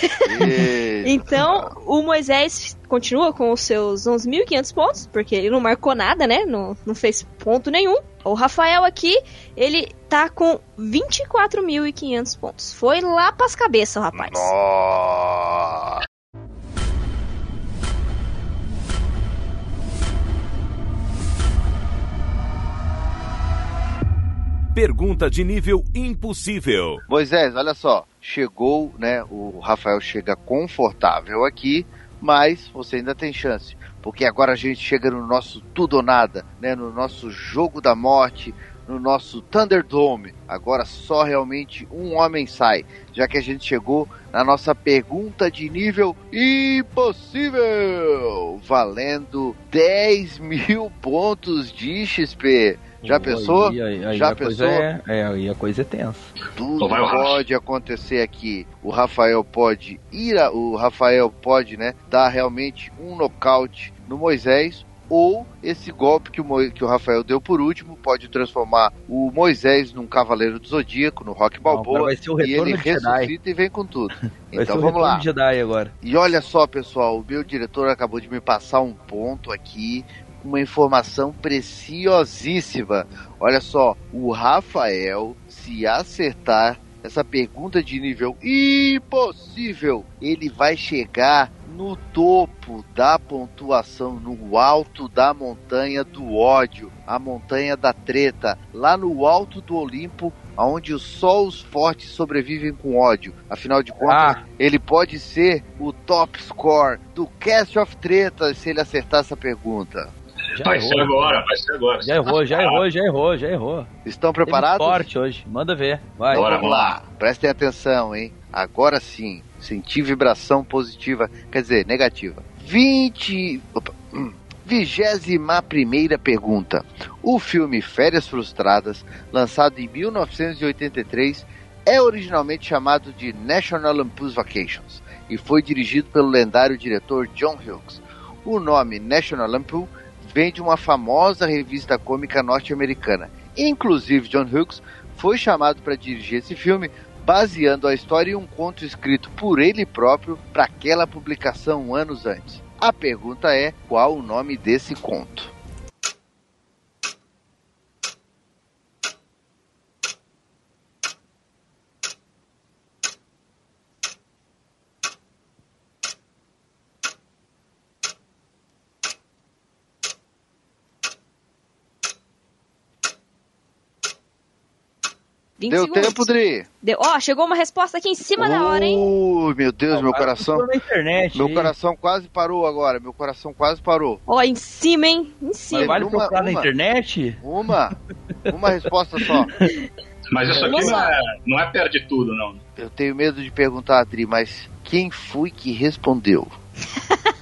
Então, o Moisés continua com os seus 11.500 pontos, porque ele não marcou nada, né? Não, não fez ponto nenhum. O Rafael aqui, ele tá com 24.500 pontos. Foi lá pras cabeças, o rapaz. Nossa. Pergunta de nível impossível. Moisés, olha só, chegou, né? O Rafael chega confortável aqui, mas você ainda tem chance, porque agora a gente chega no nosso tudo ou nada, né? No nosso jogo da morte, no nosso Thunderdome. Agora só realmente um homem sai, já que a gente chegou na nossa pergunta de nível impossível, valendo 10 mil pontos de XP. Já pensou? Aí, aí, aí Já a coisa pensou? É, é, aí a coisa é tensa. Tudo Então pode acontecer aqui. O Rafael pode ir, a- o Rafael pode, né, dar realmente um nocaute no Moisés. Ou esse golpe que o, Mo- que o Rafael deu por último pode transformar o Moisés num cavaleiro do Zodíaco, no Rock Não, Balboa, vai ser o e ele Jedi. ressuscita e vem com tudo. Então vamos lá. de Jedi agora. E olha só, pessoal, o meu diretor acabou de me passar um ponto aqui, uma informação preciosíssima. Olha só, o Rafael, se acertar essa pergunta de nível impossível, ele vai chegar no topo da pontuação, no alto da montanha do ódio, a montanha da treta, lá no alto do Olimpo, onde só os fortes sobrevivem com ódio. Afinal de contas, Ah, ele pode ser o top score do Cast of Tretas se ele acertar essa pergunta. Já Vai errou. ser agora, vai ser agora. Já errou, já errou, já errou, já errou. Estão Teve preparados? Forte hoje, manda ver. Vai. Bora. Vamos lá, prestem atenção, hein? Agora sim, senti vibração positiva, quer dizer, negativa. 20. Opa. hum. Vigésima primeira pergunta. O filme Férias Frustradas, lançado em 1983, é originalmente chamado de National Lampoon's Vacations e foi dirigido pelo lendário diretor John Hughes. O nome National Lampoon vem de uma famosa revista cômica norte-americana. Inclusive, John Hughes foi chamado para dirigir esse filme baseando a história em um conto escrito por ele próprio para aquela publicação anos antes. A pergunta é: qual o nome desse conto? Vinte Deu segundos. tempo, Dri? Deu. Ó, chegou uma resposta aqui em cima da hora, hein? Ui, meu Deus, meu coração. na internet. Meu aí. coração quase parou agora. Meu coração quase parou. Ó, em cima, hein? Em Mas cima. vale uma- procurar na uma. internet? Uma, uma resposta só. Mas isso aqui não é, não é perde tudo, não. Eu tenho medo de perguntar, Adri, mas quem foi que respondeu?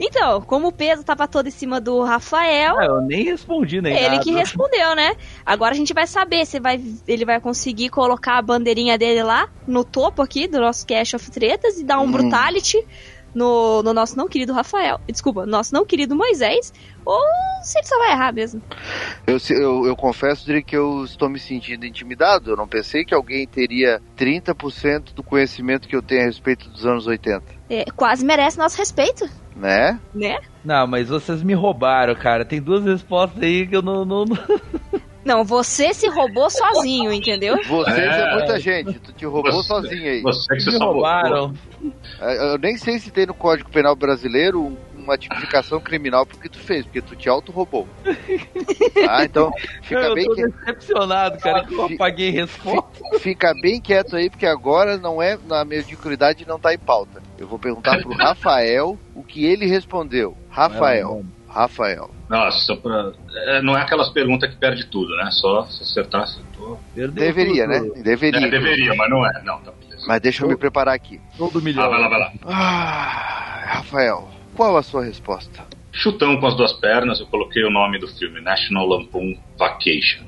Então, como o peso tava todo em cima do Rafael, Ah, eu nem respondi nem ele nada. que respondeu, né? Agora a gente vai saber se vai, ele vai conseguir colocar a bandeirinha dele lá no topo aqui do nosso Cash of Tretas e dar um Hum. brutality no, no nosso não querido Rafael. Desculpa, nosso não querido Moisés. Ou se ele só vai errar mesmo. Eu, eu, eu confesso, Dri, que eu estou me sentindo intimidado. Eu não pensei que alguém teria 30% do conhecimento que eu tenho a respeito dos anos 80. É, quase merece nosso respeito, Né? né? Não, mas vocês me roubaram, cara. Tem duas respostas aí que eu não. não, não- Não, você se roubou sozinho, entendeu? Vocês é, É. muita gente. Tu te roubou Você- sozinho aí. Você que se roubaram. É, Eu nem sei se tem no Código Penal Brasileiro um- uma tipificação criminal porque tu fez, porque tu te auto-roubou. Ah, então fica eu bem, tô que- decepcionado, cara, que eu apaguei resposta. fica bem quieto aí, porque agora não é na mediocridade não tá em pauta. Eu vou perguntar pro Rafael o que ele respondeu. Rafael, Rafael. Nossa, pra... é, não é aquelas perguntas que perde tudo, né? Só se acertar, acertou. Perdeu Deveria, né? tudo. Deveria. É, deveria, mas não é. Não, tá beleza. Mas deixa eu me preparar aqui. Todo Ah, milhão. vai lá, vai lá. Ah, Rafael, qual a sua resposta? Chutão com as duas pernas, eu coloquei o nome do filme, National Lampoon Vacation.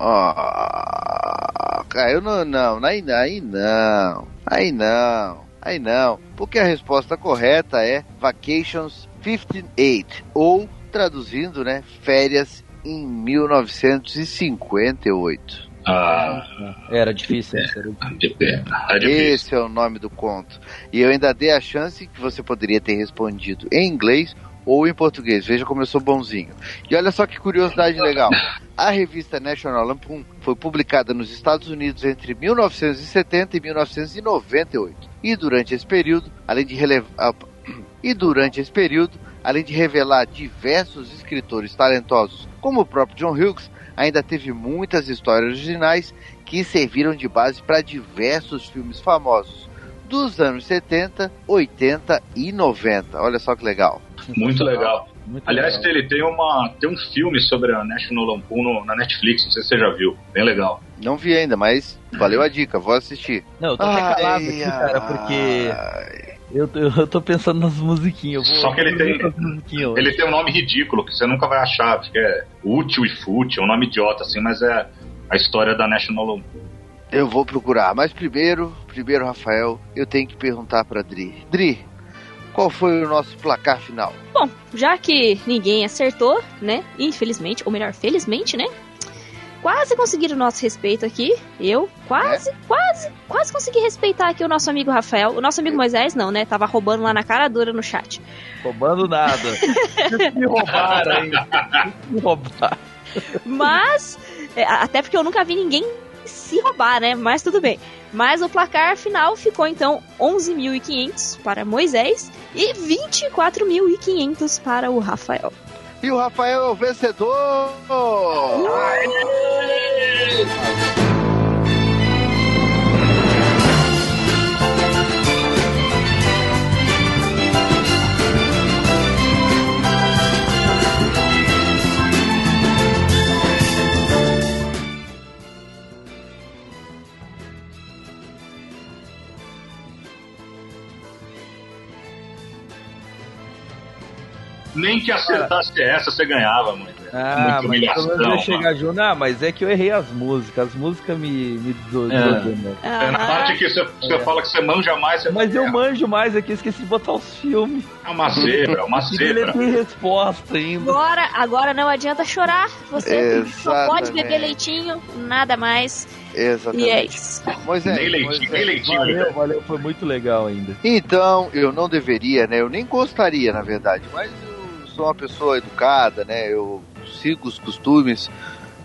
Ah, cara, eu não, não, aí, aí não, aí não, aí não, porque a resposta correta é Vacations 58, ou traduzindo, né, férias em 1958. Ah, Era difícil, né? Era difícil. É difícil. Esse é o nome do conto. E eu ainda dei a chance que você poderia ter respondido em inglês ou em português. Veja como eu sou bonzinho. E olha só que curiosidade legal. A revista National Lampoon foi publicada nos Estados Unidos entre 1970 e 1998. E durante esse período, além de relevar e durante esse período, além de revelar diversos escritores talentosos, como o próprio John Hughes, ainda teve muitas histórias originais que serviram de base para diversos filmes famosos dos anos 70, 80 e 90. Olha só que legal. Muito legal. Muito Aliás, legal. ele tem, uma, tem um filme sobre a National Lampoon no- na Netflix, não sei se você já viu. Bem legal. Não vi ainda, mas valeu a dica, vou assistir. Não, eu tô até calado aqui, cara, porque eu, tô- eu tô pensando nas musiquinhas. Eu vou, Só que ele tem-. Ele tem um nome ridículo que você nunca vai achar, porque é útil e fútil, é um nome idiota assim, mas é a história da National Lampoon. Eu vou procurar, mas primeiro, primeiro, Rafael, eu tenho que perguntar pra Dri. Dri, qual foi o nosso placar final? Bom, já que ninguém acertou, né? Infelizmente, ou melhor, felizmente, né? Quase conseguiram o nosso respeito aqui. Eu quase, quase, quase consegui respeitar aqui o nosso amigo Rafael. O nosso amigo Moisés não, né? Tava roubando lá na cara dura no chat. Roubando nada. Me roubaram? Vocês me roubaram. Mas, é, até porque eu nunca vi ninguém se roubar, né? Mas tudo bem. Mas o placar final ficou então 11.500 para Moisés e 24.500 para o Rafael. E o Rafael é o vencedor! Nem que acertasse essa, você ganhava, mãe. Ah, Muita mas humilhação, eu chegar junto. Ah, mas é que eu errei as músicas. As músicas me, me do, É. do- É, na parte que você, você fala que você manja mais, você Mas eu manjo mais aqui, esqueci de botar os filmes. É uma zebra, uma E zebra. resposta ainda. Agora, agora não adianta chorar. Você só pode beber leitinho, nada mais. Exatamente. E é isso. Moisés, Nem leitinho, nem leitinho. Valeu, valeu, foi muito legal ainda. Então, eu não deveria, né? Eu nem gostaria, na verdade, mas eu sou uma pessoa educada, né? Eu sigo os costumes.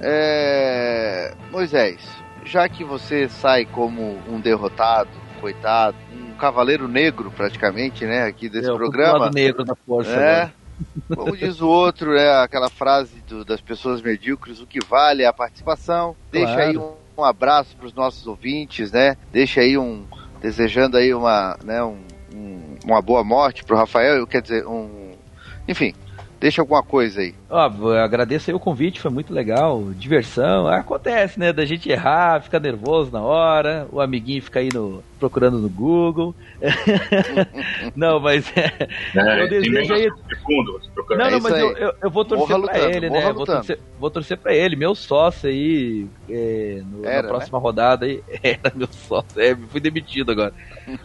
É... Moisés, já que você sai como um derrotado, coitado, um cavaleiro negro praticamente, né? Aqui desse Eu pro programa. lado negro da força. É. agora. Como diz o outro, é aquela frase do- das pessoas medíocres, o que vale é a participação. Deixa Claro. aí um, um abraço para os nossos ouvintes, né? Deixa aí um desejando aí uma, né, um, um- uma boa morte pro Rafael, quer dizer, um, enfim, deixa alguma coisa aí. Ó, eu agradeço aí o convite, foi muito legal. Diversão. Acontece, né? Da gente errar, ficar nervoso na hora, o amiguinho fica aí no, procurando no Google. não, mas é, É, eu desejo aí. procurando. Não, É não, isso mas eu, eu, eu vou torcer Morra pra lutando, ele, né? Vou torcer, vou torcer pra ele, meu sócio aí, é, no- Era, na próxima rodada aí. Era meu sócio, é, fui demitido agora.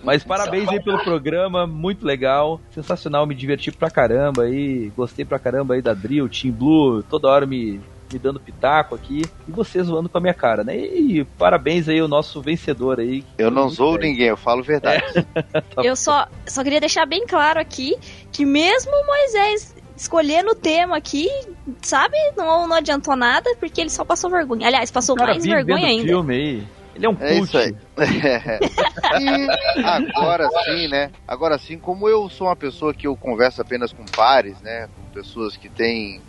Mas parabéns aí pelo programa, muito legal, sensacional, me diverti pra caramba aí, gostei pra caramba aí da Drill, Team Blue, toda hora me, me dando pitaco aqui, e você zoando com a minha cara, né? E parabéns aí ao nosso vencedor aí. Eu não zoo bem. ninguém, eu falo verdade. Tá Eu só, só queria deixar bem claro aqui que mesmo o Moisés escolhendo o tema aqui, sabe, não, não adiantou nada, porque ele só passou vergonha. Aliás, passou O cara mais vergonha ainda. filme aí. Ele é um É isso aí. e agora sim, né? Agora sim, como eu sou uma pessoa que eu converso apenas com pares, né? Com pessoas que têm,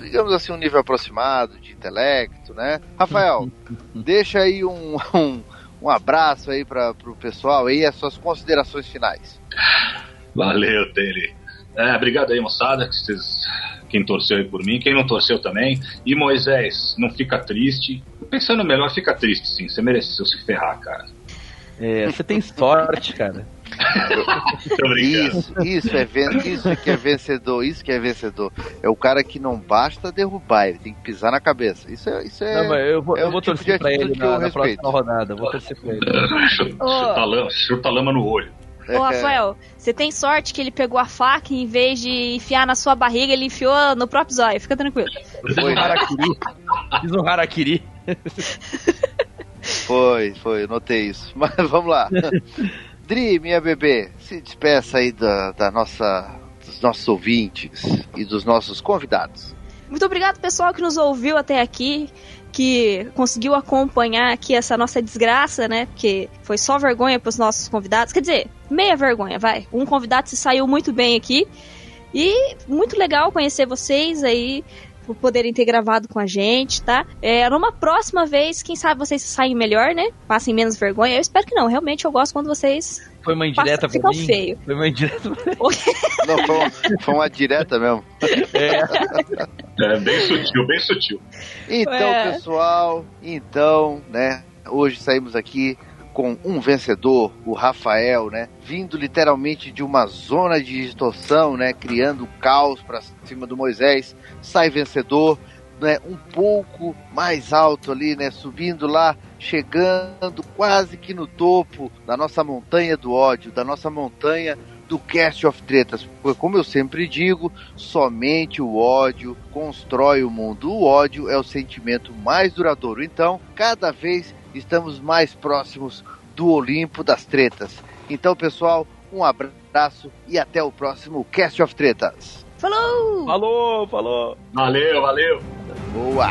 digamos assim, um nível aproximado de intelecto, né? Rafael, deixa aí um, um, um abraço aí para pro pessoal aí, as suas considerações finais. Valeu, Tele. É, obrigado aí, moçada, que vocês, quem torceu aí por mim, quem não torceu também. E Moisés, não fica triste. Pensando melhor, fica triste sim. Você mereceu se ferrar, cara. É, você tem sorte, cara. Isso, isso é isso que é vencedor, isso que é vencedor. É o cara que não basta derrubar, ele tem que pisar na cabeça. Isso é, isso é Não, mas eu vou, é eu o vou tipo torcer pra ele na, na próxima rodada. Vou torcer pra ele. Chuta, lama, chuta lama no olho. É. Ô, Rafael, você tem sorte que ele pegou a faca e em vez de enfiar na sua barriga, ele enfiou no próprio zóio. Fica tranquilo. Foi, harakiri. Fiz um harakiri. Foi, foi, eu notei isso. Mas vamos lá. Dri, minha bebê, se despeça aí da, da nossa, dos nossos ouvintes e dos nossos convidados. Muito obrigado, pessoal, que nos ouviu até aqui, que conseguiu acompanhar aqui essa nossa desgraça, né? Porque foi só vergonha pros nossos convidados. Quer dizer, meia vergonha, vai. Um convidado se saiu muito bem aqui. E muito legal conhecer vocês aí. Por poderem ter gravado com a gente, tá? É, numa próxima vez, quem sabe vocês saem melhor, né? Passem menos vergonha. Eu espero que não. Realmente eu gosto quando vocês Foi uma indireta Passa- pra ficam mim. feio. Foi uma indireta pra mim. Não, foi, uma, foi uma direta mesmo. É bem sutil, bem sutil. Então, É. pessoal, então, né? Hoje saímos aqui com um vencedor, o Rafael, né? Vindo literalmente de uma zona de distorção, né? Criando caos pra cima do Moisés. Sai vencedor, né? Um pouco mais alto ali, né? Subindo lá, chegando quase que no topo da nossa montanha do ódio, da nossa montanha do Cast of Tretas. Porque, como eu sempre digo, somente o ódio constrói o mundo. O ódio é o sentimento mais duradouro. Então, cada vez estamos mais próximos do Olimpo das tretas. Então, pessoal, um abraço e até o próximo Cast of Tretas. Falou! Falou, falou. Valeu, valeu. Boa!